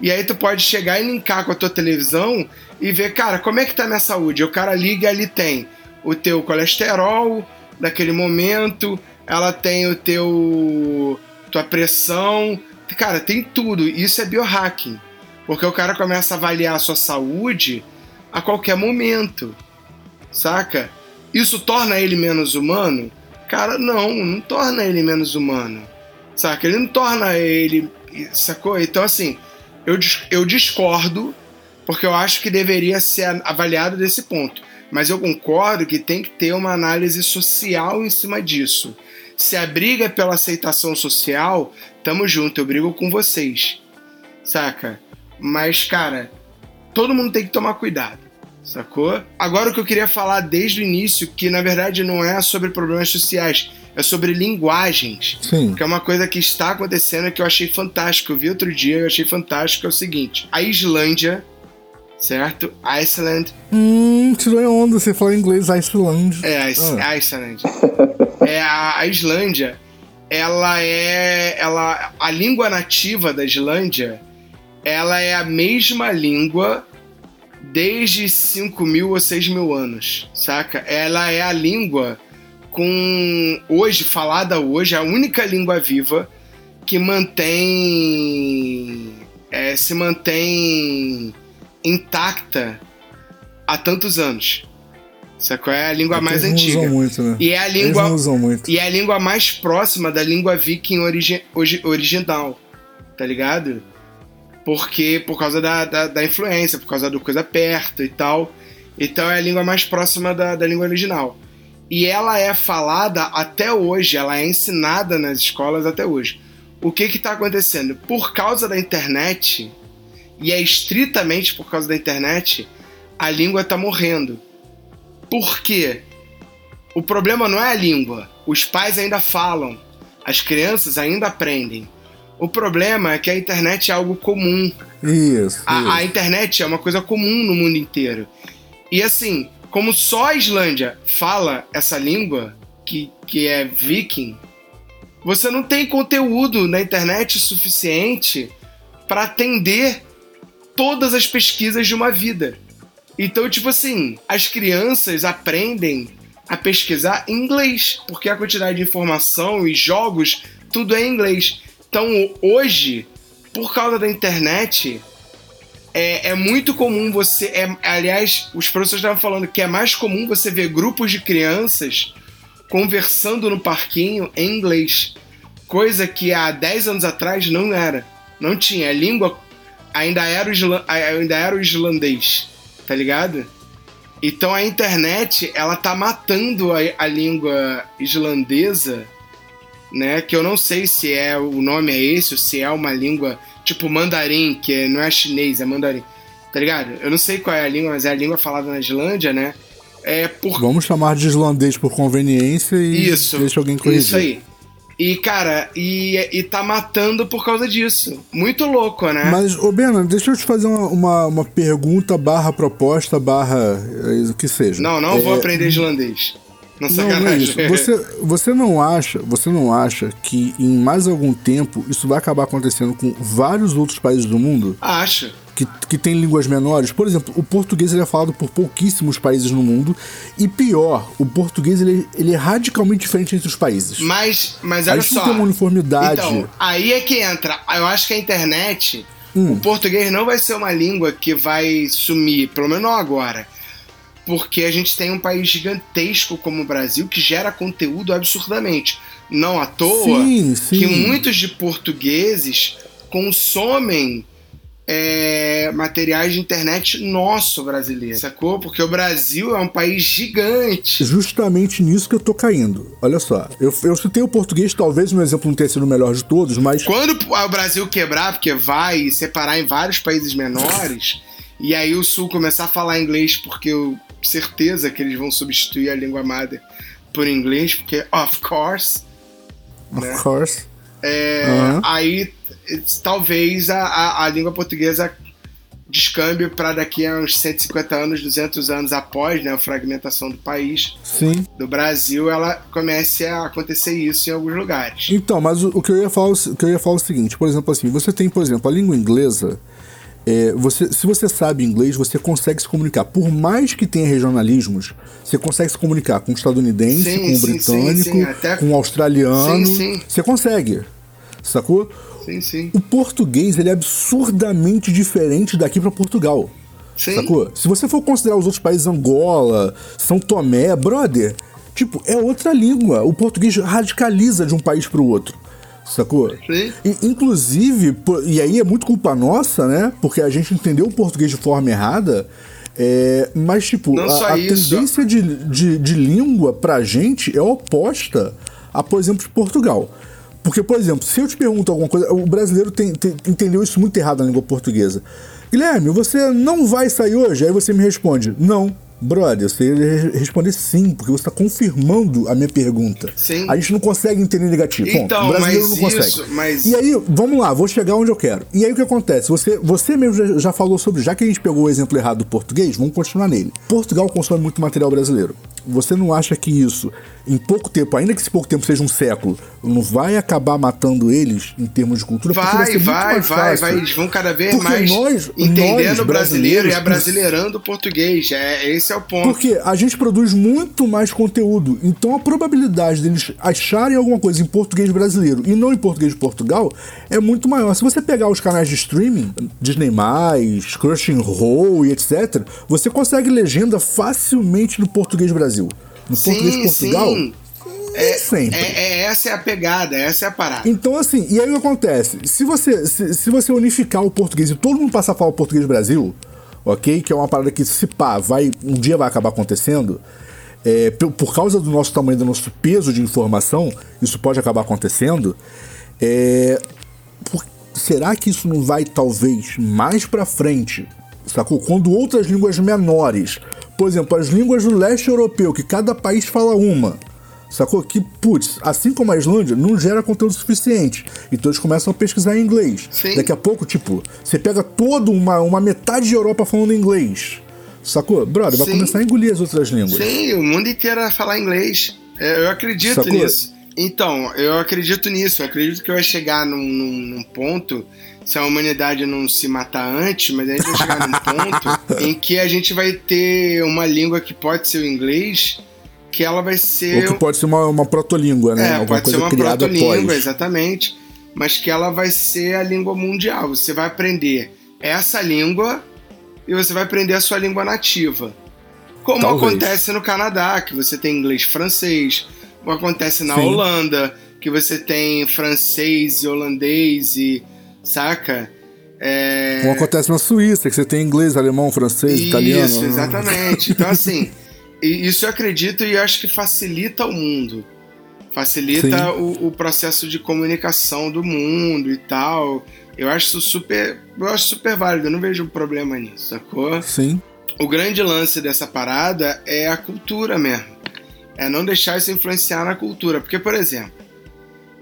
e aí tu pode chegar e linkar com a tua televisão e ver, cara, como é que tá minha saúde? O cara liga e ali tem o teu colesterol daquele momento, ela tem o teu tua pressão, cara, tem tudo. Isso é biohacking. Porque o cara começa a avaliar a sua saúde a qualquer momento. Saca? Isso torna ele menos humano? Cara, não, não torna ele menos humano. Saca? Ele não torna ele. Sacou? Então, assim, eu, eu discordo, porque eu acho que deveria ser avaliado desse ponto. Mas eu concordo que tem que ter uma análise social em cima disso. Se a briga é pela aceitação social, tamo junto, eu brigo com vocês. Saca? Mas, cara, todo mundo tem que tomar cuidado sacou? Agora o que eu queria falar desde o início, que na verdade não é sobre problemas sociais, é sobre linguagens. Sim. Que é uma coisa que está acontecendo que eu achei fantástico. Eu vi outro dia, eu achei fantástico, é o seguinte. A Islândia, certo? Iceland. Hum, tirou onda, você falou em inglês Iceland. É, ah. Iceland. é, a, a Islândia, ela é... Ela, a língua nativa da Islândia, ela é a mesma língua desde 5 mil ou 6 mil anos, saca? Ela é a língua com hoje, falada hoje, a única língua viva que mantém. É, se mantém intacta há tantos anos. Sacou? É a língua é mais antiga. Usam muito, né? E é a língua. Usam muito. E é a língua mais próxima da língua viking origi, original. Tá ligado? porque por causa da, da, da, influência, por causa do coisa perto e tal. Então é a língua mais próxima da, da língua original. E ela é falada até hoje, ela é ensinada nas escolas até hoje. O que está acontecendo? Por causa da internet, e é estritamente por causa da internet, a língua está morrendo. Por quê? O problema não é a língua. Os pais ainda falam, as crianças ainda aprendem. O problema é que a internet é algo comum. Isso. A, isso. a internet é uma coisa comum no mundo inteiro. E assim, como só a Islândia fala essa língua, que, que é viking, você não tem conteúdo na internet suficiente para atender todas as pesquisas de uma vida. Então, tipo assim, as crianças aprendem a pesquisar em inglês, porque a quantidade de informação e jogos, tudo é em inglês. Então, hoje, por causa da internet, é, é muito comum você. É, aliás, os professores estavam falando que é mais comum você ver grupos de crianças conversando no parquinho em inglês. Coisa que há 10 anos atrás não era. Não tinha. A língua ainda era o, ainda era o islandês. Tá ligado? Então a internet, ela tá matando a, a língua islandesa, né? Que eu não sei se é o nome é esse ou se é uma língua tipo mandarim, que é- não é chinês, é mandarim. Tá ligado? Eu não sei qual é a língua, mas é a língua falada na Islândia, né? É por Vamos chamar de islandês por conveniência e isso. deixa alguém corrigir. Isso aí. E, cara, e, e tá matando por causa disso. Muito louco, né? Mas, ô Bena, deixa eu te fazer uma, uma, uma pergunta barra proposta barra eh, o que seja. Não, não É, vou aprender islandês. Não, Não, não é isso. Você, você não acha, você não acha que em mais algum tempo isso vai acabar acontecendo com vários outros países do mundo Acho. Que, que têm línguas menores? Por exemplo, o português ele é falado por pouquíssimos países no mundo e pior, o português ele, ele é radicalmente diferente entre os países. Mas, mas olha gente só. tem uma uniformidade. Então, aí é que entra. Eu acho que a internet, Hum. o português não vai ser uma língua que vai sumir, pelo menos não agora. Porque a gente tem um país gigantesco como o Brasil que gera conteúdo absurdamente. Não à toa Sim, sim. que muitos de portugueses consomem é, materiais de internet nosso brasileiro, sacou? Porque o Brasil é um país gigante. Justamente nisso que eu tô caindo. Olha só, eu, eu citei o português, talvez um exemplo não tenha sido o melhor de todos, mas Quando o Brasil quebrar, porque vai separar em vários países menores, e aí o Sul começar a falar inglês, porque eu certeza que eles vão substituir a língua madre por inglês, porque, of course, of course. é, Aham. aí talvez a, a, a língua portuguesa descambe para daqui a uns 150 anos, 200 anos após né, a fragmentação do país, Sim. do Brasil, ela comece a acontecer isso em alguns lugares. Então, mas o, o que eu ia falar, o que eu ia falar é o seguinte, por exemplo, assim, você tem, por exemplo, a língua inglesa. é, você, se você sabe inglês, você consegue se comunicar. Por mais que tenha regionalismos, você consegue se comunicar com o estadunidense, Sim, com o sim, britânico, sim, até- com o australiano. Sim, sim. Você consegue. Sacou? Sim, sim. O português ele é absurdamente diferente daqui pra Portugal. Sim. Sacou? Se você for considerar os outros países, Angola, São Tomé, brother, tipo, é outra língua. O português radicaliza de um país pro outro. Sacou? Sim. E, inclusive, e aí é muito culpa nossa, né? Porque a gente entendeu o português de forma errada. é, mas, tipo, Não a, a tendência de, de, de língua pra gente é oposta a, por exemplo, de Portugal. Porque, por exemplo, se eu te pergunto alguma coisa, o brasileiro tem- tem- entendeu isso muito errado na língua portuguesa. Guilherme, você não vai sair hoje? Aí você me responde, não. Brother, você responder sim, porque você está confirmando a minha pergunta. Sim. A gente não consegue entender negativo. Então, o brasileiro não consegue. isso- mas- E aí, vamos lá, vou chegar onde eu quero. E aí o que acontece? Você, você mesmo já, falou sobre, já que a gente pegou o exemplo errado do português, vamos continuar nele. Portugal consome muito material brasileiro. Você não acha que isso, em pouco tempo, ainda que esse pouco tempo seja um século, não vai acabar matando eles em termos de cultura? Vai, vai, vai, fácil. vai. Eles vão cada vez Porque mais nós- entendendo nós, o brasileiro e abrasileirando o português. É, esse é o ponto. Porque a gente produz muito mais conteúdo. Então a probabilidade deles acharem alguma coisa em português brasileiro e não em português de Portugal é muito maior. Se você pegar os canais de streaming, Disney, Crushing Roll e etc., você consegue legenda facilmente no português Brasil. No português de Portugal, sim. nem sempre. É, é- essa é a pegada, essa é a parada. Então, assim, e aí o que acontece? Se você, se, se você unificar o português e todo mundo passar a falar o português do Brasil, ok? Que é uma parada que, se pá, vai, um dia vai acabar acontecendo, é, por, causa do nosso tamanho, do nosso peso de informação, isso pode acabar acontecendo. É, por- será que isso não vai, talvez, mais pra frente, sacou? Quando outras línguas menores, por exemplo, as línguas do leste europeu, que cada país fala uma, Sacou? Que, putz, assim como a Islândia, não gera conteúdo suficiente. Então eles começam a pesquisar em inglês. Sim. Daqui a pouco, tipo, você pega toda uma, uma metade de Europa falando inglês. Sacou? Brother, vai Sim. começar a engolir as outras línguas. Sim, o mundo inteiro vai falar inglês. É, Eu acredito Sacou? nisso. Então, eu acredito nisso. Eu acredito que vai chegar num, num- num ponto, se a humanidade não se matar antes, mas a gente vai chegar num ponto em que a gente vai ter uma língua que pode ser o inglês, que ela vai ser. Ou que pode ser uma, uma protolíngua, né? É, Alguma pode ser uma protolíngua, após. exatamente. Mas que ela vai ser a língua mundial. Você vai aprender essa língua e você vai aprender a sua língua nativa. Como Talvez. acontece no Canadá, que você tem inglês e francês. Como acontece na Sim. Holanda, que você tem francês e holandês e. Saca? É... Como acontece na Suíça, que você tem inglês, alemão, francês, isso, italiano. Isso, exatamente. Então, assim, isso eu acredito e acho que facilita o mundo. Facilita o, o, processo de comunicação do mundo e tal. Eu acho isso super. Eu acho super válido, eu não vejo problema nisso, sacou? Sim. O grande lance dessa parada é a cultura mesmo. É não deixar isso influenciar na cultura. Porque, por exemplo,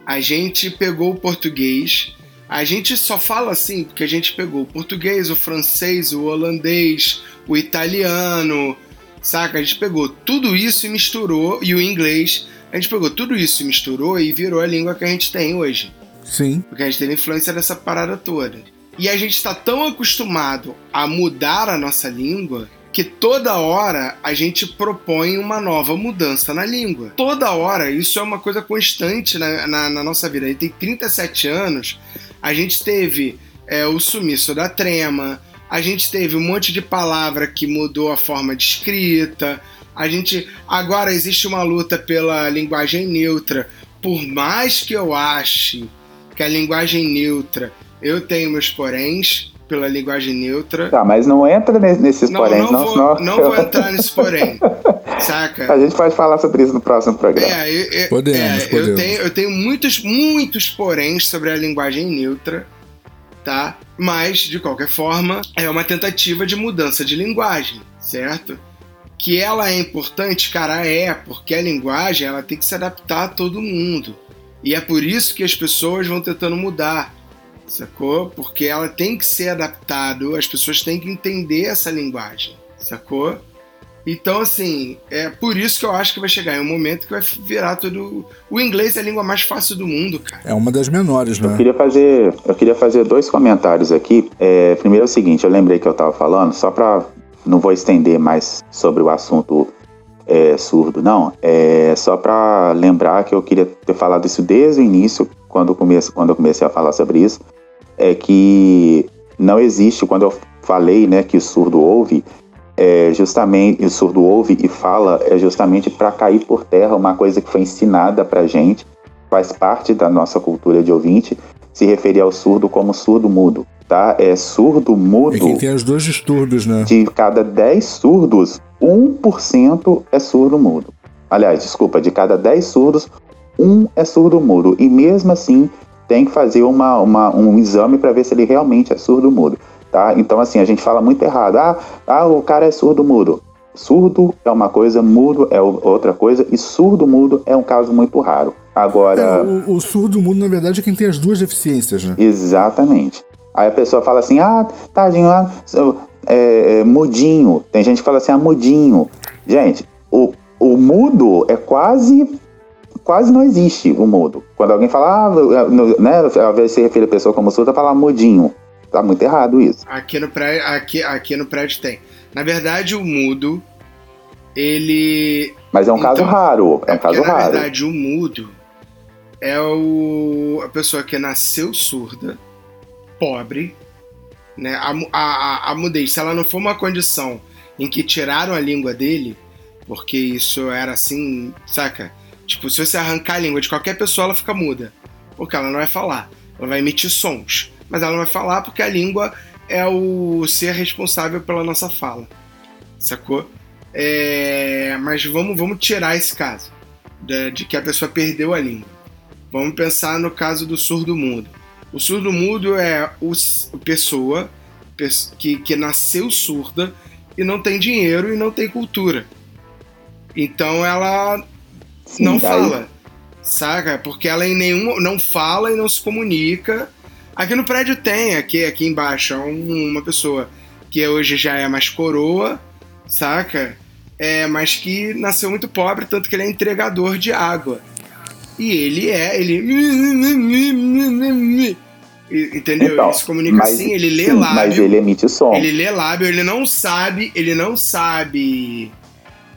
a gente pegou o português. A gente só fala assim porque a gente pegou o português, o francês, o holandês, o italiano, saca? A gente pegou tudo isso e misturou, e o inglês. A gente pegou tudo isso e misturou e virou a língua que a gente tem hoje. Sim. Porque a gente teve influência dessa parada toda. E a gente está tão acostumado a mudar a nossa língua que toda hora a gente propõe uma nova mudança na língua. Toda hora, isso é uma coisa constante na, na, na nossa vida. A gente tem 37 anos, a gente teve é, o sumiço da trema, a gente teve um monte de palavra que mudou a forma de escrita, a gente agora existe uma luta pela linguagem neutra. Por mais que eu ache que a linguagem neutra, eu tenho meus poréns, pela linguagem neutra. Tá, mas não entra nesses não, porém, não. Não, vou, senão... não vou entrar nesse porém. saca? A gente pode falar sobre isso no próximo programa. É, eu, eu, podemos, é, podemos. Eu tenho, eu tenho muitos, muitos poréns sobre a linguagem neutra, tá? Mas, de qualquer forma, é uma tentativa de mudança de linguagem, certo? Que ela é importante, cara, é, porque a linguagem ela tem que se adaptar a todo mundo. E é por isso que as pessoas vão tentando mudar sacou? Porque ela tem que ser adaptado, as pessoas têm que entender essa linguagem, sacou? Então, assim, é por isso que eu acho que vai chegar em um momento que vai virar tudo. O inglês é a língua mais fácil do mundo, cara. É uma das menores, né? Eu queria fazer, eu queria fazer dois comentários aqui. É, primeiro é o seguinte, eu lembrei que eu estava falando, só para não vou estender mais sobre o assunto é, surdo, não. É só para lembrar que eu queria ter falado isso desde o início, quando eu comecei, quando eu comecei a falar sobre isso é que não existe, quando eu falei né, que o surdo ouve, é justamente, o surdo ouve e fala é justamente para cair por terra uma coisa que foi ensinada para gente, faz parte da nossa cultura de ouvinte, se referir ao surdo como surdo mudo, tá? É surdo mudo. É quem tem os dois distúrbios, né? De cada 10 surdos, 1% é surdo mudo. Aliás, desculpa, de cada 10 surdos, um é surdo mudo. E mesmo assim, tem que fazer uma, uma um exame para ver se ele realmente é surdo-mudo. Tá? Então, assim, a gente fala muito errado. Ah, ah, o cara é surdo-mudo. Surdo é uma coisa, mudo é outra coisa, e surdo-mudo é um caso muito raro. Agora. É, o, o surdo-mudo, na verdade, é quem tem as duas deficiências, né? Exatamente. Aí a pessoa fala assim: ah, tadinho, ah, é, é, mudinho. Tem gente que fala assim: ah, mudinho. Gente, o, o mudo é quase quase não existe o mudo. Quando alguém fala, ah, né, invés de se referir a pessoa como surda, fala mudinho. Tá muito errado isso. Aqui no prédio, aqui, aqui no prédio tem. Na verdade, o mudo, ele. Mas é um então, caso raro. É um caso na raro. Na verdade, o mudo é o, a pessoa que nasceu surda, pobre, né? A, a, a mudez, se ela não for uma condição em que tiraram a língua dele, porque isso era assim, saca? Tipo, se você arrancar a língua de qualquer pessoa, ela fica muda. Porque ela não vai falar. Ela vai emitir sons. Mas ela não vai falar porque a língua é o ser responsável pela nossa fala. Sacou? É... Mas vamos, vamos tirar esse caso. De, de que a pessoa perdeu a língua. Vamos pensar no caso do surdo mudo. O surdo mudo é o, a pessoa que, que nasceu surda e não tem dinheiro e não tem cultura. Então ela Sim, não fala. Saca? Porque ela em nenhum. não fala e não se comunica. Aqui no prédio tem, aqui, aqui embaixo, uma pessoa que hoje já é mais coroa, saca? É, mas que nasceu muito pobre, tanto que ele é entregador de água. E ele é, ele. Entendeu? Então, ele se comunica mas, assim, ele lê sim, lábio. Mas ele emite som. Ele lê lábio, ele não sabe, ele não sabe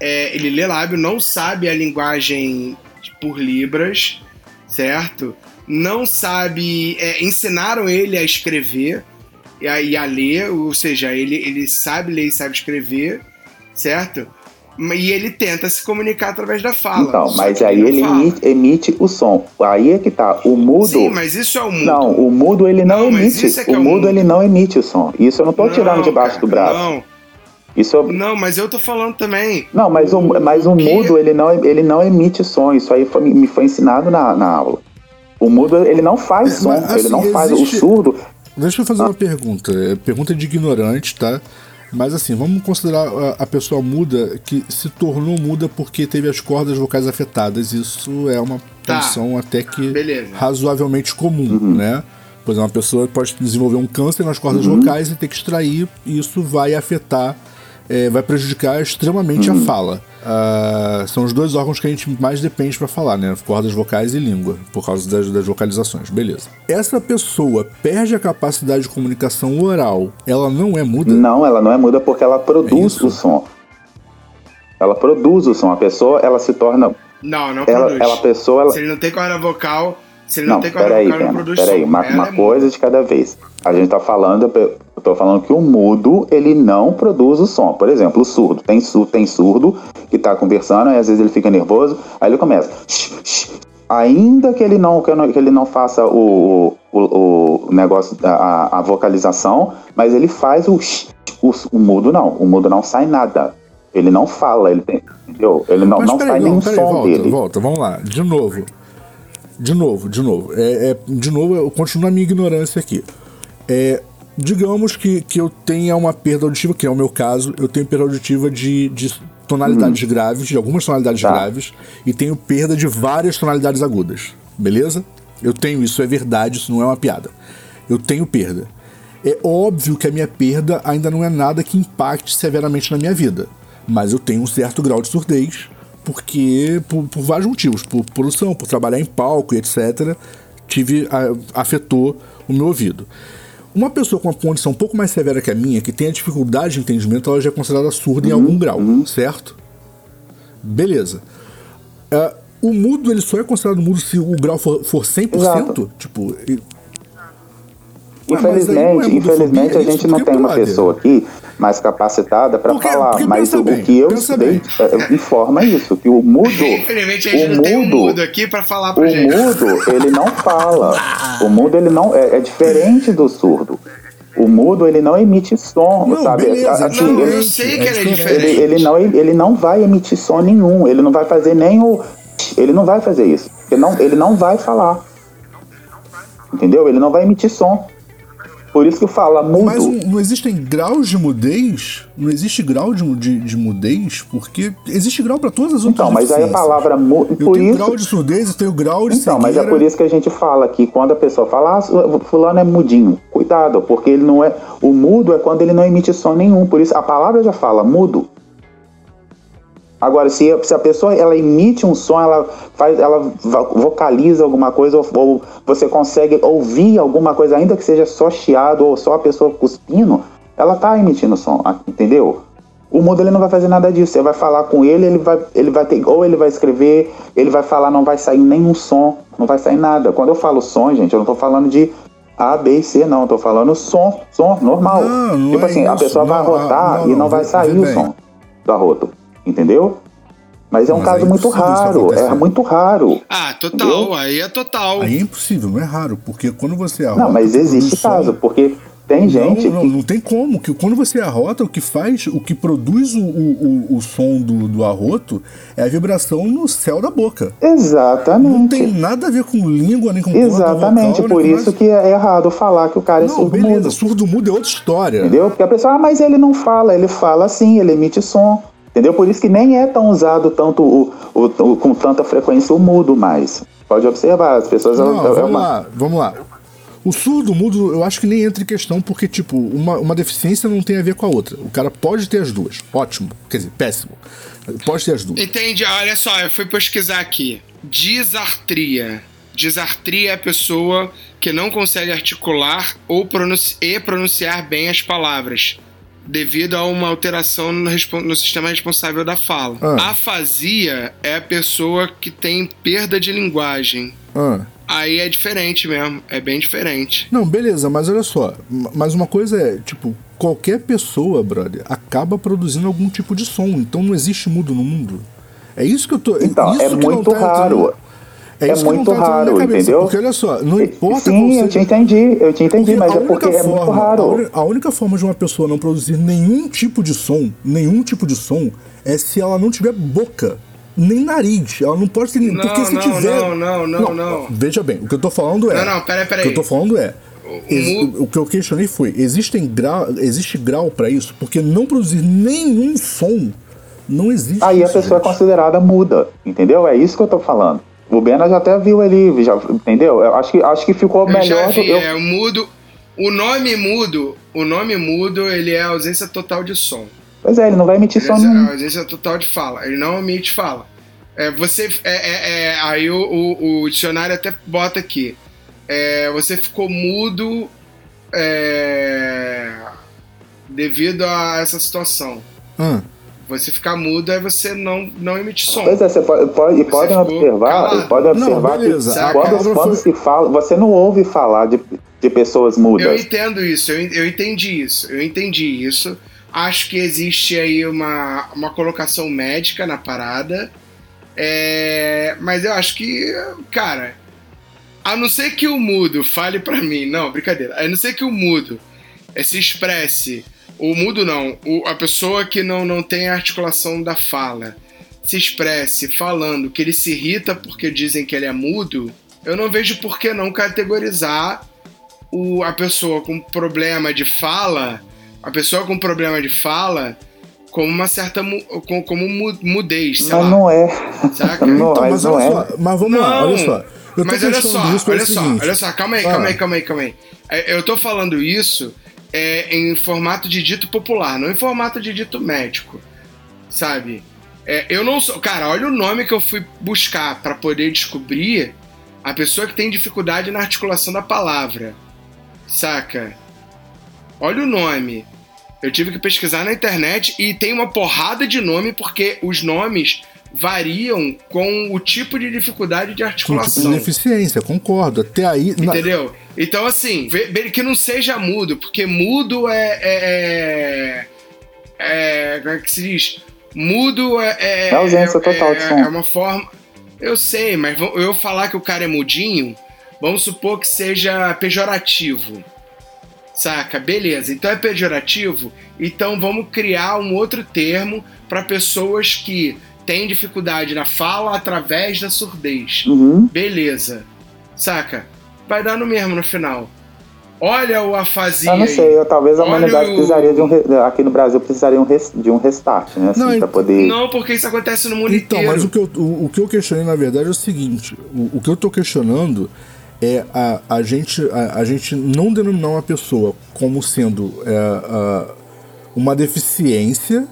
é, ele lê lábio, não sabe a linguagem por libras, certo? Não sabe. É, ensinaram ele a escrever e a, e a, ler, ou seja, ele, ele sabe ler e sabe escrever, certo? E ele tenta se comunicar através da fala. Então, mas aí ele emite, emite o som. Aí é que tá. O mudo. Sim, mas isso é o mudo. Não, o mudo ele não, Não, mas emite. isso é que o é o mudo mudo. ele não emite o som. Isso eu não tô Não, tirando debaixo do braço. Não, Isso eu- não, mas eu tô falando também. Não, mas o, mas o que- mudo ele não, ele não emite som. Isso aí foi- me foi ensinado na, na aula. O mudo ele não faz É, som, mas, ele assim, não faz. existe- O surdo. Deixa eu fazer uma pergunta. É pergunta de ignorante, tá? Mas assim, vamos considerar a, pessoa muda que se tornou muda porque teve as cordas vocais afetadas. Isso é uma Tá. condição até que Beleza. razoavelmente comum, Uhum. né? Por exemplo, uma pessoa pode desenvolver um câncer nas cordas Uhum. vocais e ter que extrair, e isso vai afetar, é, vai prejudicar extremamente Uhum. a fala. Ah, são os dois órgãos que a gente mais depende para falar, né? Cordas vocais e língua, por causa das, das vocalizações, beleza. Essa pessoa perde a capacidade de comunicação oral, ela não é muda? Não, ela não é muda porque ela produz isso? o som. Ela produz o som. A pessoa ela se torna. Não, não Ela, produz. ela a pessoa. Ela, Se ele não tem corda vocal, se ele não, Não, tem corda peraí, vocal, ele não Pena, produz peraí, som. uma, Ela uma é coisa de cada vez. A gente tá falando, eu tô falando que o mudo, ele não produz o som. Por exemplo, o surdo. Tem, su- tem surdo que tá conversando, aí às vezes ele fica nervoso, aí ele começa. "Shh, shh". Ainda que ele não, que ele não faça o, o, o negócio, a, a vocalização, mas ele faz o, shh, o, o mudo não. O mudo não sai nada. Ele não fala, ele tem, entendeu? Ele não, Mas não peraí, sai nenhum peraí, som volta, dele. volta, vamos lá, de novo. De novo, de novo. É, é- de novo, eu continuo na minha ignorância aqui. É, digamos que, que eu tenha uma perda auditiva, que é o meu caso, eu tenho perda auditiva de, de tonalidades graves, de algumas tonalidades Tá. graves, e tenho perda de várias tonalidades agudas. Beleza? Eu tenho isso, é verdade, isso não é uma piada. Eu tenho perda. É óbvio que a minha perda ainda não é nada que impacte severamente na minha vida, mas eu tenho um certo grau de surdez, porque por, por vários motivos, por produção, por trabalhar em palco e etc, tive a- afetou o meu ouvido. Uma pessoa com uma condição um pouco mais severa que a minha, que tem a dificuldade de entendimento, ela já é considerada surda em algum grau, certo? Beleza. É, o mudo ele só é considerado mudo se o grau for, for 100%? Exato. Tipo, e- Ué, não é Infelizmente, infelizmente é a gente não tem uma pessoa aqui mais capacitada para falar, porque mas o, bem, o que eu estudei é, informa isso, que o mudo, Infelizmente a gente o não tem um mudo, mudo aqui pra falar pra o gente. mudo, ele não fala. O mudo ele não é, é diferente do surdo. O mudo ele não emite som, Não, sabe? beleza, Assim, Não, ele, eu sei que ele é diferente. ele, ele não, ele não vai emitir som nenhum, ele não vai fazer nem o. Ele não vai fazer isso. Ele não, ele não vai falar. Entendeu? Ele não vai emitir som. Por isso que fala mudo. Mas não existem graus de mudez? Não existe grau de, de, de mudez? Porque existe grau para todas as outras Então, mas aí a palavra mu... Eu por tenho isso. grau de surdez, eu tenho grau de Então, mas é cegueira. por isso que a gente fala que quando a pessoa fala, ah, fulano é mudinho, cuidado, porque ele não é. O mudo é quando ele não emite som nenhum. Por isso a palavra já fala mudo. Agora, se, se a pessoa ela emite um som, ela faz, ela vo- vocaliza alguma coisa, ou, ou você consegue ouvir alguma coisa, ainda que seja só chiado ou só a pessoa cuspindo, ela tá emitindo som, entendeu? O mudo ele não vai fazer nada disso. Você vai falar com ele, ele vai, ele vai ter, ou ele vai escrever, ele vai falar, não vai sair nenhum som, não vai sair nada. Quando eu falo som, gente, eu não tô falando de A, B e C, não. Eu tô falando som, som normal. Não, não tipo é assim, a isso. pessoa vai Não, arrotar não, e não vai sair o som do arroto. Entendeu? Mas é um Mas caso é muito raro. É muito raro. Ah, total, Entendeu? aí é total. Aí é impossível, não é raro, porque quando você arrota... Não, mas existe caso, porque tem gente não, não, que. não tem como, que quando você arrota, o que faz, o que produz o, o, o, o som do, do arroto é a vibração no céu da boca. Exatamente. Não tem nada a ver com língua, nem com Exatamente, vocal, por isso nada. que é errado falar que o cara é Não, surdo beleza, mudo. surdo mudo é outra história. Entendeu? Porque a pessoa, ah, mas ele não fala, ele fala sim, ele emite som. Entendeu? Por isso que nem é tão usado tanto o, o- o- com tanta frequência o mudo mais. Pode observar, as pessoas Não, elas- é vamos uma- lá, vamos lá. O surdo mudo, eu acho que nem entra em questão, porque, tipo, uma, uma deficiência não tem a ver com a outra. O cara pode ter as duas. Ótimo. Quer dizer, péssimo. Pode ter as duas. Entende? Olha só, eu fui pesquisar aqui. Disartria. Disartria é a pessoa que não consegue articular ou pronunci- e pronunciar bem as palavras, devido a uma alteração no, no sistema responsável da fala. Ah. Afasia é a pessoa que tem perda de linguagem. Ah, Aí é diferente mesmo, é bem diferente. Não, beleza, mas olha só. Mas uma coisa é, tipo, qualquer pessoa, brother, acaba produzindo algum tipo de som. Então não existe mudo no mundo. É isso que eu tô. Então, isso é que não muito tá raro. entrando- É, É isso que não muito tá raro, minha cabeça, entendeu? Porque olha só, não importa Sim, qual eu te entendi, eu te entendi, Porque mas a é única porque é muito forma- A, raro. a única forma de uma pessoa não produzir nenhum tipo de som, nenhum tipo de som, é se ela não tiver boca, nem nariz. Ela não pode ter nem. Não, porque se não, tiver. não, não, não, não. Veja bem, o que eu tô falando é. Não, não, peraí, peraí. O que eu tô falando é. O- ex- mu- o que eu questionei foi: existem grau, existe grau pra isso? Porque não produzir nenhum som não existe. Aí a pessoa é gente. considerada muda, entendeu? É isso que eu tô falando. O Bena já até viu ali, já, entendeu? Eu acho que, acho que ficou Eu já melhor. do- vi, eu- é o mudo. O nome mudo, o nome mudo, ele é ausência total de som. Pois é, ele não vai emitir Ele som é nenhum. ausência total de fala. Ele não emite fala. É, você. É, é- é- aí o, o- o dicionário até bota aqui. É, você ficou mudo é, devido a essa situação. Ah, Você ficar mudo é você não, não emite som. Pois é, você pode, pode, e Você podem ficou observar, calado. e podem Não, observar beleza, que quando, quando foi- se fala, você não ouve falar de, de pessoas Eu mudas. entendo isso, eu, eu entendi isso, eu entendi isso. Acho que existe aí uma, uma colocação médica na parada. É, mas eu acho que, cara, a não ser que o mudo fale pra mim, não, brincadeira, a não ser que o mudo se expresse, o mudo não, o- a pessoa que não, não tem a articulação da fala se expresse falando que ele se irrita porque dizem que ele é mudo, eu não vejo por que não categorizar o, a pessoa com problema de fala, a pessoa com problema de fala, como uma certa mu- com- como mu- mudez, sei Mas lá. não é. Saca? Não, então, mas não olha é. só, mas vamos lá, Não, olha só. Eu tô Mas olha só, olha só, olha só, calma aí, Ah. calma aí, calma aí, calma aí. É, Eu tô falando isso é, em formato de dito popular, não em formato de dito médico, sabe? É, eu não sou. Cara, olha o nome que eu fui buscar pra poder descobrir a pessoa que tem dificuldade na articulação da palavra, saca? Olha o nome. Eu tive que pesquisar na internet e tem uma porrada de nome porque os nomes variam com o tipo de dificuldade de Com tipo de articulação. deficiência, concordo. Até aí. na- Entendeu? Então, assim, que não seja mudo, porque mudo é. é, é- é- como é que se diz? Mudo é. É, É ausência total de som. É uma forma. Eu sei, mas eu falar que o cara é mudinho, vamos supor que seja pejorativo. Saca? Beleza. Então é pejorativo? Então vamos criar um outro termo para pessoas que têm dificuldade na fala através da surdez. Uhum. Beleza. Saca? Vai dar no mesmo no final. Olha o afasia. Eu não sei, eu- talvez a Olha humanidade o- precisaria de um. Aqui no Brasil precisaria um res- de um restart, né? Assim, Não, pra ent- poder. Não, porque isso acontece no mundo Então, inteiro. mas o que, eu, o, o que eu questionei, na verdade, é o seguinte: o, o que eu tô questionando é a, a, gente, a, a gente não denominar uma pessoa como sendo é, a- uma deficiência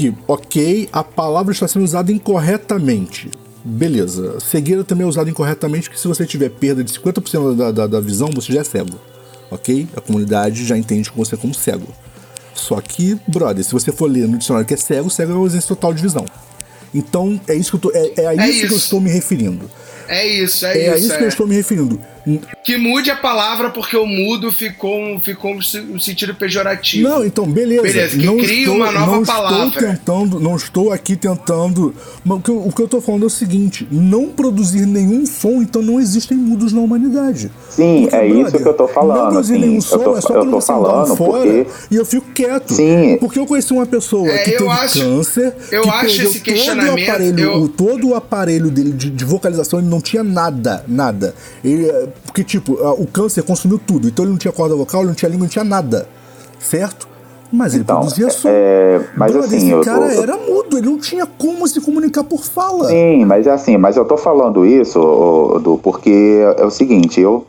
que, ok, a palavra está sendo usada incorretamente. Beleza. Cegueira também é usada incorretamente, que se você tiver perda de 50% da, da, da visão, você já é cego. Ok? A comunidade já entende você como cego. Só que, brother, se você for ler no dicionário que é cego, cego é ausência total de visão. Então, é isso que eu tô. É, é a É isso, que eu isso. estou me referindo. É isso, é, É, a isso. isso que eu é. estou me referindo. Que mude a palavra porque o mudo ficou, um- ficou um se- sentido pejorativo. Não, então, beleza. Beleza, que não crie estou, uma nova não palavra. Estou tentando, não estou aqui tentando. Mas o que, eu, o que eu tô falando é o seguinte: não produzir nenhum som, então não existem mudos na humanidade. Sim, é isso brother, que eu tô falando, Não produzir assim, nenhum eu som tô- é só eu você um falando fora porque- e eu fico quieto. Sim. Porque eu conheci uma pessoa É, que teve acho- câncer, eu que acho esse todo questionamento- O aparelho, eu- o- todo o aparelho dele de, de vocalização, ele não tinha nada, nada. Ele, é, porque, tipo, o câncer consumiu tudo. Então ele não tinha corda vocal, ele não tinha língua, não tinha nada. Certo? Mas ele Então, produzia som. é, mas Brother, assim, esse cara era mudo, ele não tinha como se comunicar por fala. Sim, mas é assim, mas eu tô falando isso, Du, porque é o seguinte, eu,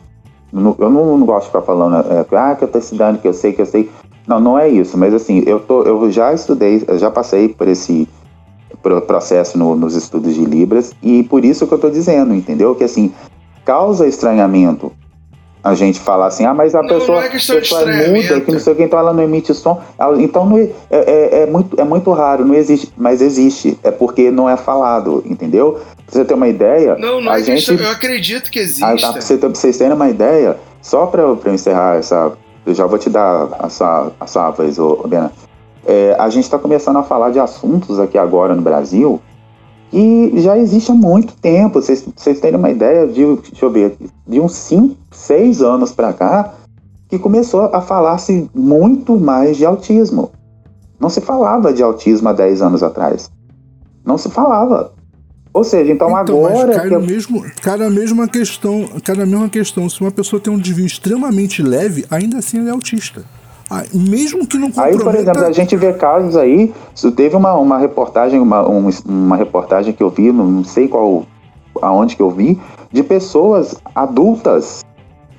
não- eu não, não gosto de ficar falando, é, ah, que eu tô estudando, que eu sei, que eu sei. Não, não é isso, mas assim, eu, tô, eu já estudei, eu já passei por esse pro- processo no- nos estudos de Libras, e por isso que eu tô dizendo, entendeu? Que assim, causa estranhamento a gente falar assim, ah, mas a Não, pessoa, não é pessoa é muda, que não sei o que, então ela não emite som. Então não é, é, é muito, é muito raro, não existe, mas existe. É porque não é falado, entendeu? você ter uma ideia, Não, não a é gente, questão, eu acredito que a, pra você pra vocês terem uma ideia, só para eu encerrar essa, eu já vou te dar a sua, vez, ô, ô, Bena. É, a gente está começando a falar de assuntos aqui agora no Brasil que já existe há muito tempo. Vocês, vocês terem uma ideia de, deixa eu ver, de uns 5, 6 anos para cá, que começou a falar-se muito mais de autismo. Não se falava de autismo há 10 anos atrás. Não se falava. Ou seja, então, Então, mas agora. cai, que no mesmo, cai na mesma questão. Cai na mesma questão. Se uma pessoa tem um desvio extremamente leve, ainda assim ela é autista. Mesmo que não Aí, comprometa... por exemplo, a gente vê casos aí. Teve uma, uma reportagem, uma, um- uma reportagem que eu vi, não sei qual, aonde que eu vi, de pessoas adultas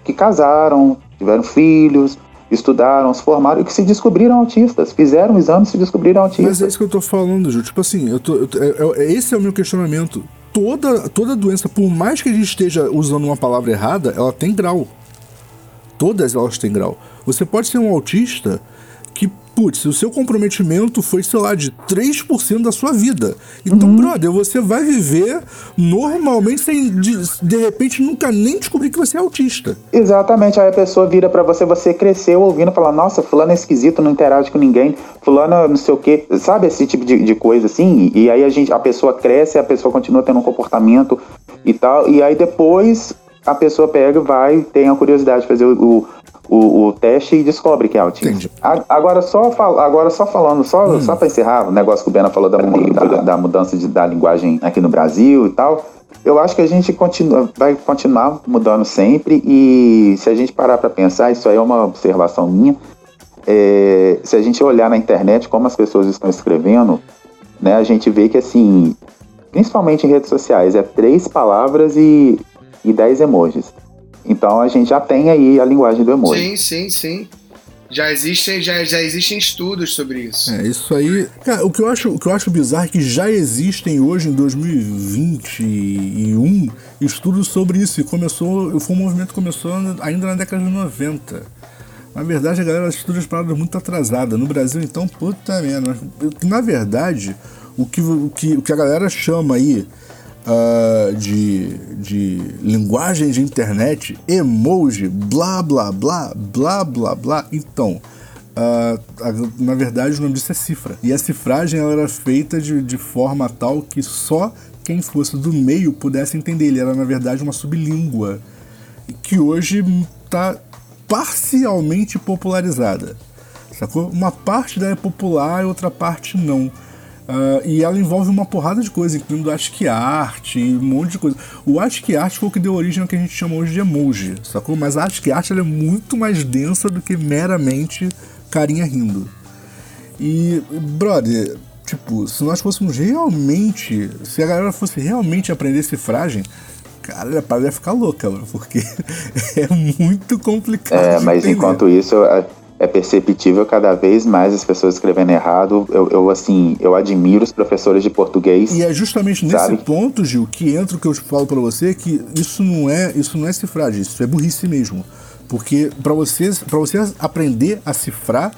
que casaram, tiveram filhos, estudaram, se formaram e que se descobriram autistas. Fizeram exames e se descobriram Mas é autistas. isso que eu tô falando, Ju. Tipo assim, eu tô, eu tô- é- é- esse é o meu questionamento. Toda, toda doença, por mais que a gente esteja usando uma palavra errada, ela tem grau. Todas elas têm grau. Você pode ser um autista que, putz, o seu comprometimento foi, sei lá, de 3% da sua vida. Então, Uhum. brother, você vai viver normalmente sem, de, de repente, nunca nem descobrir que você é autista. Exatamente, aí a pessoa vira pra você, você cresceu ouvindo falar, nossa, fulano é esquisito, não interage com ninguém, fulano é não sei o quê, sabe esse tipo de, de coisa assim? E aí a gente, a pessoa cresce, a pessoa continua tendo um comportamento e tal, e aí depois a pessoa pega, vai, tem a curiosidade de fazer o, o, o teste e descobre que é autismo. A- Agora só, fal- agora só falando, só, só para encerrar, o negócio que o Bena falou da, da, da mudança de, da linguagem aqui no Brasil e tal. Eu acho que a gente continua, vai continuar mudando sempre e se a gente parar para pensar, isso aí é uma observação minha. é, se a gente olhar na internet como as pessoas estão escrevendo, né, a gente vê que assim, principalmente em redes sociais, é três palavras e, e dez emojis. Então a gente já tem aí a linguagem do emoji. Sim, sim, sim. Já existem, já, já existem estudos sobre isso. É, isso aí. Cara, o que eu acho, o que eu acho bizarro é que já existem hoje, em 2021, estudos sobre isso. E começou. Foi um movimento que começou ainda na década de 90. Na verdade, a galera estuda as palavras muito atrasada. No Brasil, então, puta merda. Na verdade, o que, o que, o que a galera chama aí ah, de, de linguagem de internet, emoji, blá blá blá, blá blá blá. Então, a- na verdade, o nome disso é cifra. E a cifragem ela era feita de, de forma tal que só quem fosse do meio pudesse entender. Ele era, na verdade, uma sublíngua que hoje está parcialmente popularizada. Sacou? Uma parte dela é popular e outra parte não. Ah, e ela envolve uma porrada de coisa, incluindo ASCII art e um monte de coisa. O ASCII art foi o que deu origem ao que a gente chama hoje de emoji, sacou? Mas a ASCII art ela é muito mais densa do que meramente carinha rindo. E, brother, tipo, se nós fôssemos realmente. Se a galera fosse realmente aprender cifragem, cara, a parada ia ficar louca, mano, porque é muito complicado. É, mas entender. enquanto isso, é perceptível cada vez mais as pessoas escrevendo errado. Eu, eu, assim, eu admiro os professores de português. E é justamente nesse Sabe? ponto, Gil, que entra o que eu falo pra você, que isso não é, isso não é cifragem, isso é burrice mesmo. Porque pra você, pra você aprender a cifrar,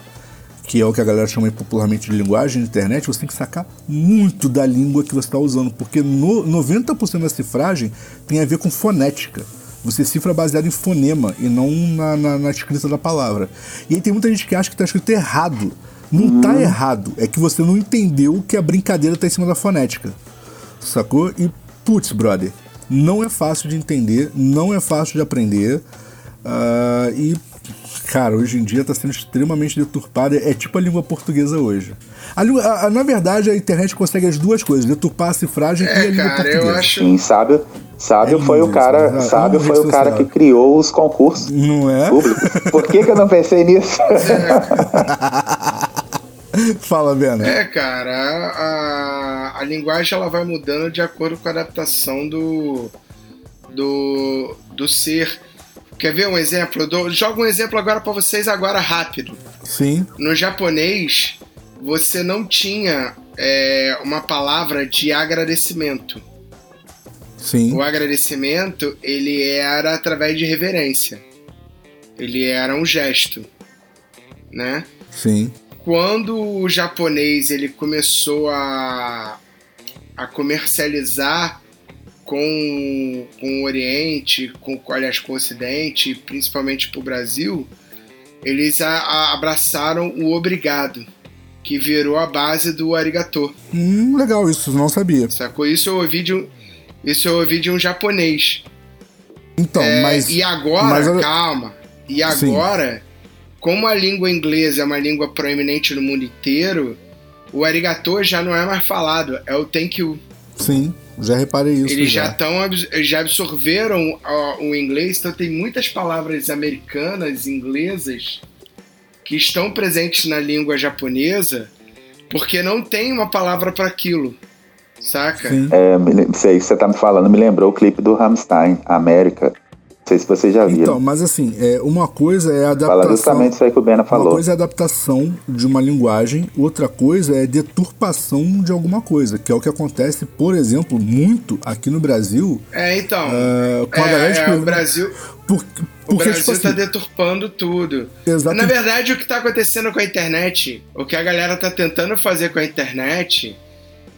que é o que a galera chama popularmente de linguagem de internet, você tem que sacar muito da língua que você está usando, porque no 90% da cifragem tem a ver com fonética. Você cifra baseado em fonema e não na, na- na escrita da palavra. E aí tem muita gente que acha que está escrito errado. Não tá errado, é que você não entendeu que a brincadeira tá em cima da fonética. Sacou? E, putz, brother, não é fácil de entender, não é fácil de aprender. ah, e, cara, hoje em dia tá sendo extremamente deturpada. É tipo a língua portuguesa hoje. A língua- a- a- na verdade, a internet consegue as duas coisas: deturpar a cifragem e a É, língua cara, portuguesa. eu acho. Sim, sábio, sábio É foi o cara, isso, né? sábio foi o cara que criou os concursos Não é? públicos. Por que, que eu não pensei nisso? Fala, Bena. É, cara, a, a, a linguagem ela vai mudando de acordo com a adaptação do, do, do ser. Quer ver um exemplo? Eu dou- jogo um exemplo agora pra vocês, agora rápido. Sim, No japonês, você não tinha é, uma palavra de agradecimento. sim. O agradecimento, ele era através de reverência. Ele era um gesto, né? Sim. quando o japonês ele começou a, a comercializar com, com o Oriente, com, aliás, com o Ocidente, principalmente para o Brasil, eles a, a, abraçaram o obrigado, que virou a base do arigato. Hum, legal, isso não sabia. Sacou? Isso eu ouvi de um, isso eu ouvi de um japonês. Então, é, mas. E agora, mas... calma. E agora, Sim. como a língua inglesa é uma língua proeminente no mundo inteiro, o arigato já não é mais falado, é o thank you. Sim, já reparei isso. Eles já, estão já absorveram o inglês, então tem muitas palavras americanas, inglesas, que estão presentes na língua japonesa, porque não tem uma palavra para aquilo. Saca? Sim. É, sei que você tá me falando, me lembrou o clipe do Rammstein, América. Não sei se você já viu. Então, mas assim, é, uma coisa é a adaptação. Fala justamente isso aí que o Bena falou. Uma coisa é a adaptação de uma linguagem, outra coisa é deturpação de alguma coisa, que é o que acontece, por exemplo, muito aqui no Brasil. É, então. Uh, com a é, é, o Brasil. Por, porque, o Brasil está tipo assim, deturpando tudo. Exatamente. Na verdade, o que está acontecendo com a internet, o que a galera está tentando fazer com a internet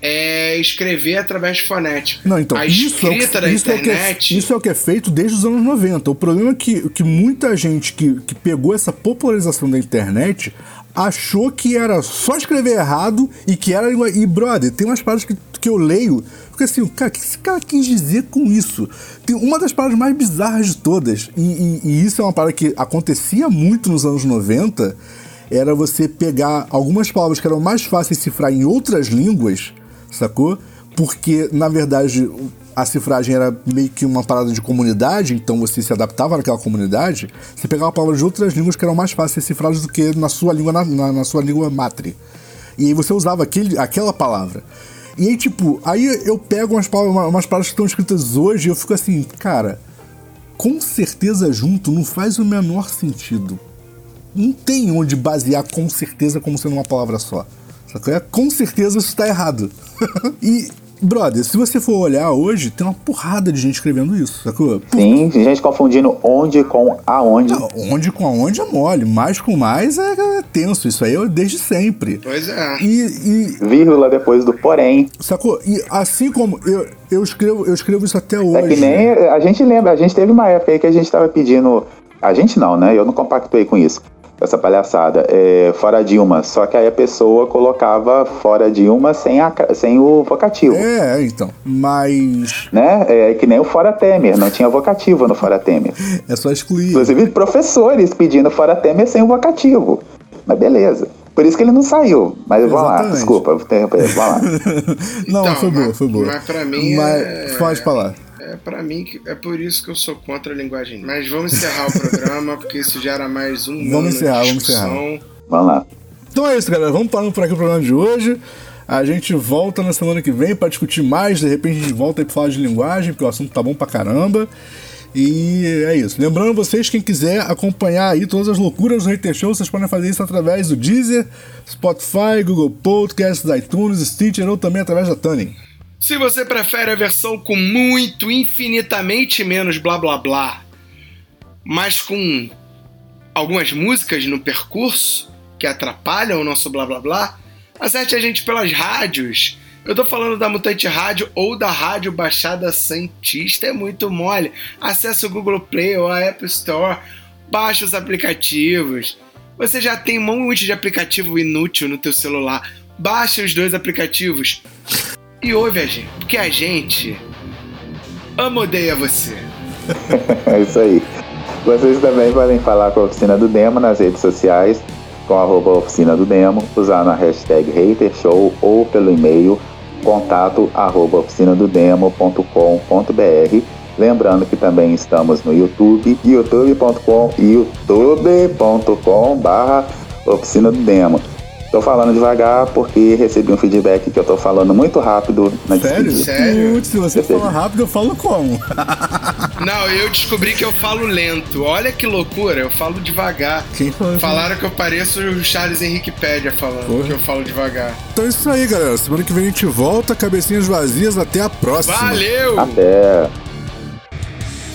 é escrever através de fonética. Não, então, a isso escrita é, da isso internet. É, isso é o que é feito desde os anos 90. O problema é que, que muita gente que, que pegou essa popularização da internet achou que era só escrever errado e que era. E, brother, tem umas palavras que, que eu leio. Porque assim, cara, o que esse cara quis dizer com isso? Tem uma das palavras mais bizarras de todas, e, e, e isso é uma palavra que acontecia muito nos anos 90, era você pegar algumas palavras que eram mais fáceis de cifrar em outras línguas sacou? Porque, na verdade, a cifragem era meio que uma parada de comunidade, então você se adaptava naquela comunidade, você pegava palavras de outras línguas que eram mais fáceis de ser cifradas do que na sua língua, na, na, na sua língua matre. E aí você usava aquele, aquela palavra. E aí, tipo, aí eu pego umas palavras, umas palavras que estão escritas hoje e eu fico assim, cara, com certeza junto não faz o menor sentido. Não tem onde basear com certeza como sendo uma palavra só. Sacou? Com certeza isso está errado. e, brother, se você for olhar hoje, tem uma porrada de gente escrevendo isso, sacou? Sim, gente confundindo onde com aonde. Não, onde com aonde é mole, mais com mais é, é tenso. Isso aí é desde sempre. Pois é. E, e, Vírgula depois do porém. Sacou? E assim como eu, eu, escrevo, eu escrevo isso até hoje. É que nem a gente lembra, a gente teve uma época aí que a gente tava pedindo. A gente não, né? Eu não compactuei com isso essa palhaçada, é, fora Dilma. Só que aí a pessoa colocava fora Dilma sem, a, sem o vocativo. É, então. Mas. Né? É que nem o fora Temer, não tinha vocativo no fora Temer. É só excluir. Inclusive professores pedindo fora Temer sem o vocativo. Mas beleza. Por isso que ele não saiu. Mas vamos lá, desculpa, vamos lá. não, então, foi boa, foi boa. Mas pra mim. Mas é... pode falar é para mim é por isso que eu sou contra a linguagem. Mas vamos encerrar o programa porque isso gera mais um Vamos encerrar, vamos encerrar. Vamos lá. Então é isso, galera. Vamos parando por aqui o programa de hoje. A gente volta na semana que vem para discutir mais. De repente a gente volta aí pra falar de linguagem, porque o assunto tá bom pra caramba. E é isso. Lembrando vocês, quem quiser acompanhar aí todas as loucuras do Hater Show, vocês podem fazer isso através do Deezer, Spotify, Google Podcasts, iTunes, Stitcher ou também através da Tuning. Se você prefere a versão com muito, infinitamente menos blá blá blá, mas com algumas músicas no percurso que atrapalham o nosso blá blá blá, acerte a gente pelas rádios. Eu tô falando da Mutante Rádio ou da Rádio Baixada Santista, é muito mole. Acesse o Google Play ou a App Store, baixe os aplicativos. Você já tem um monte de aplicativo inútil no teu celular. Baixe os dois aplicativos e ouve a gente, porque a gente ama odeia você. é isso aí. Vocês também podem falar com a Oficina do Demo nas redes sociais, com arroba Oficina do Demo, usando a hashtag HaterShow ou pelo e-mail contato arroba oficinadodemo.com.br Lembrando que também estamos no YouTube, youtube.com youtube.com barra Oficina do Demo. Tô falando devagar porque recebi um feedback que eu tô falando muito rápido na Sério? despedida. Sério? Putz, se você fala rápido, eu falo como? Não, eu descobri que eu falo lento. Olha que loucura, eu falo devagar. Quem falou? Falaram que eu pareço o Charles Henrique Pédia falando Porra. que eu falo devagar. Então é isso aí, galera. Semana que vem a gente volta, cabecinhas vazias. Até a próxima. Valeu! Até!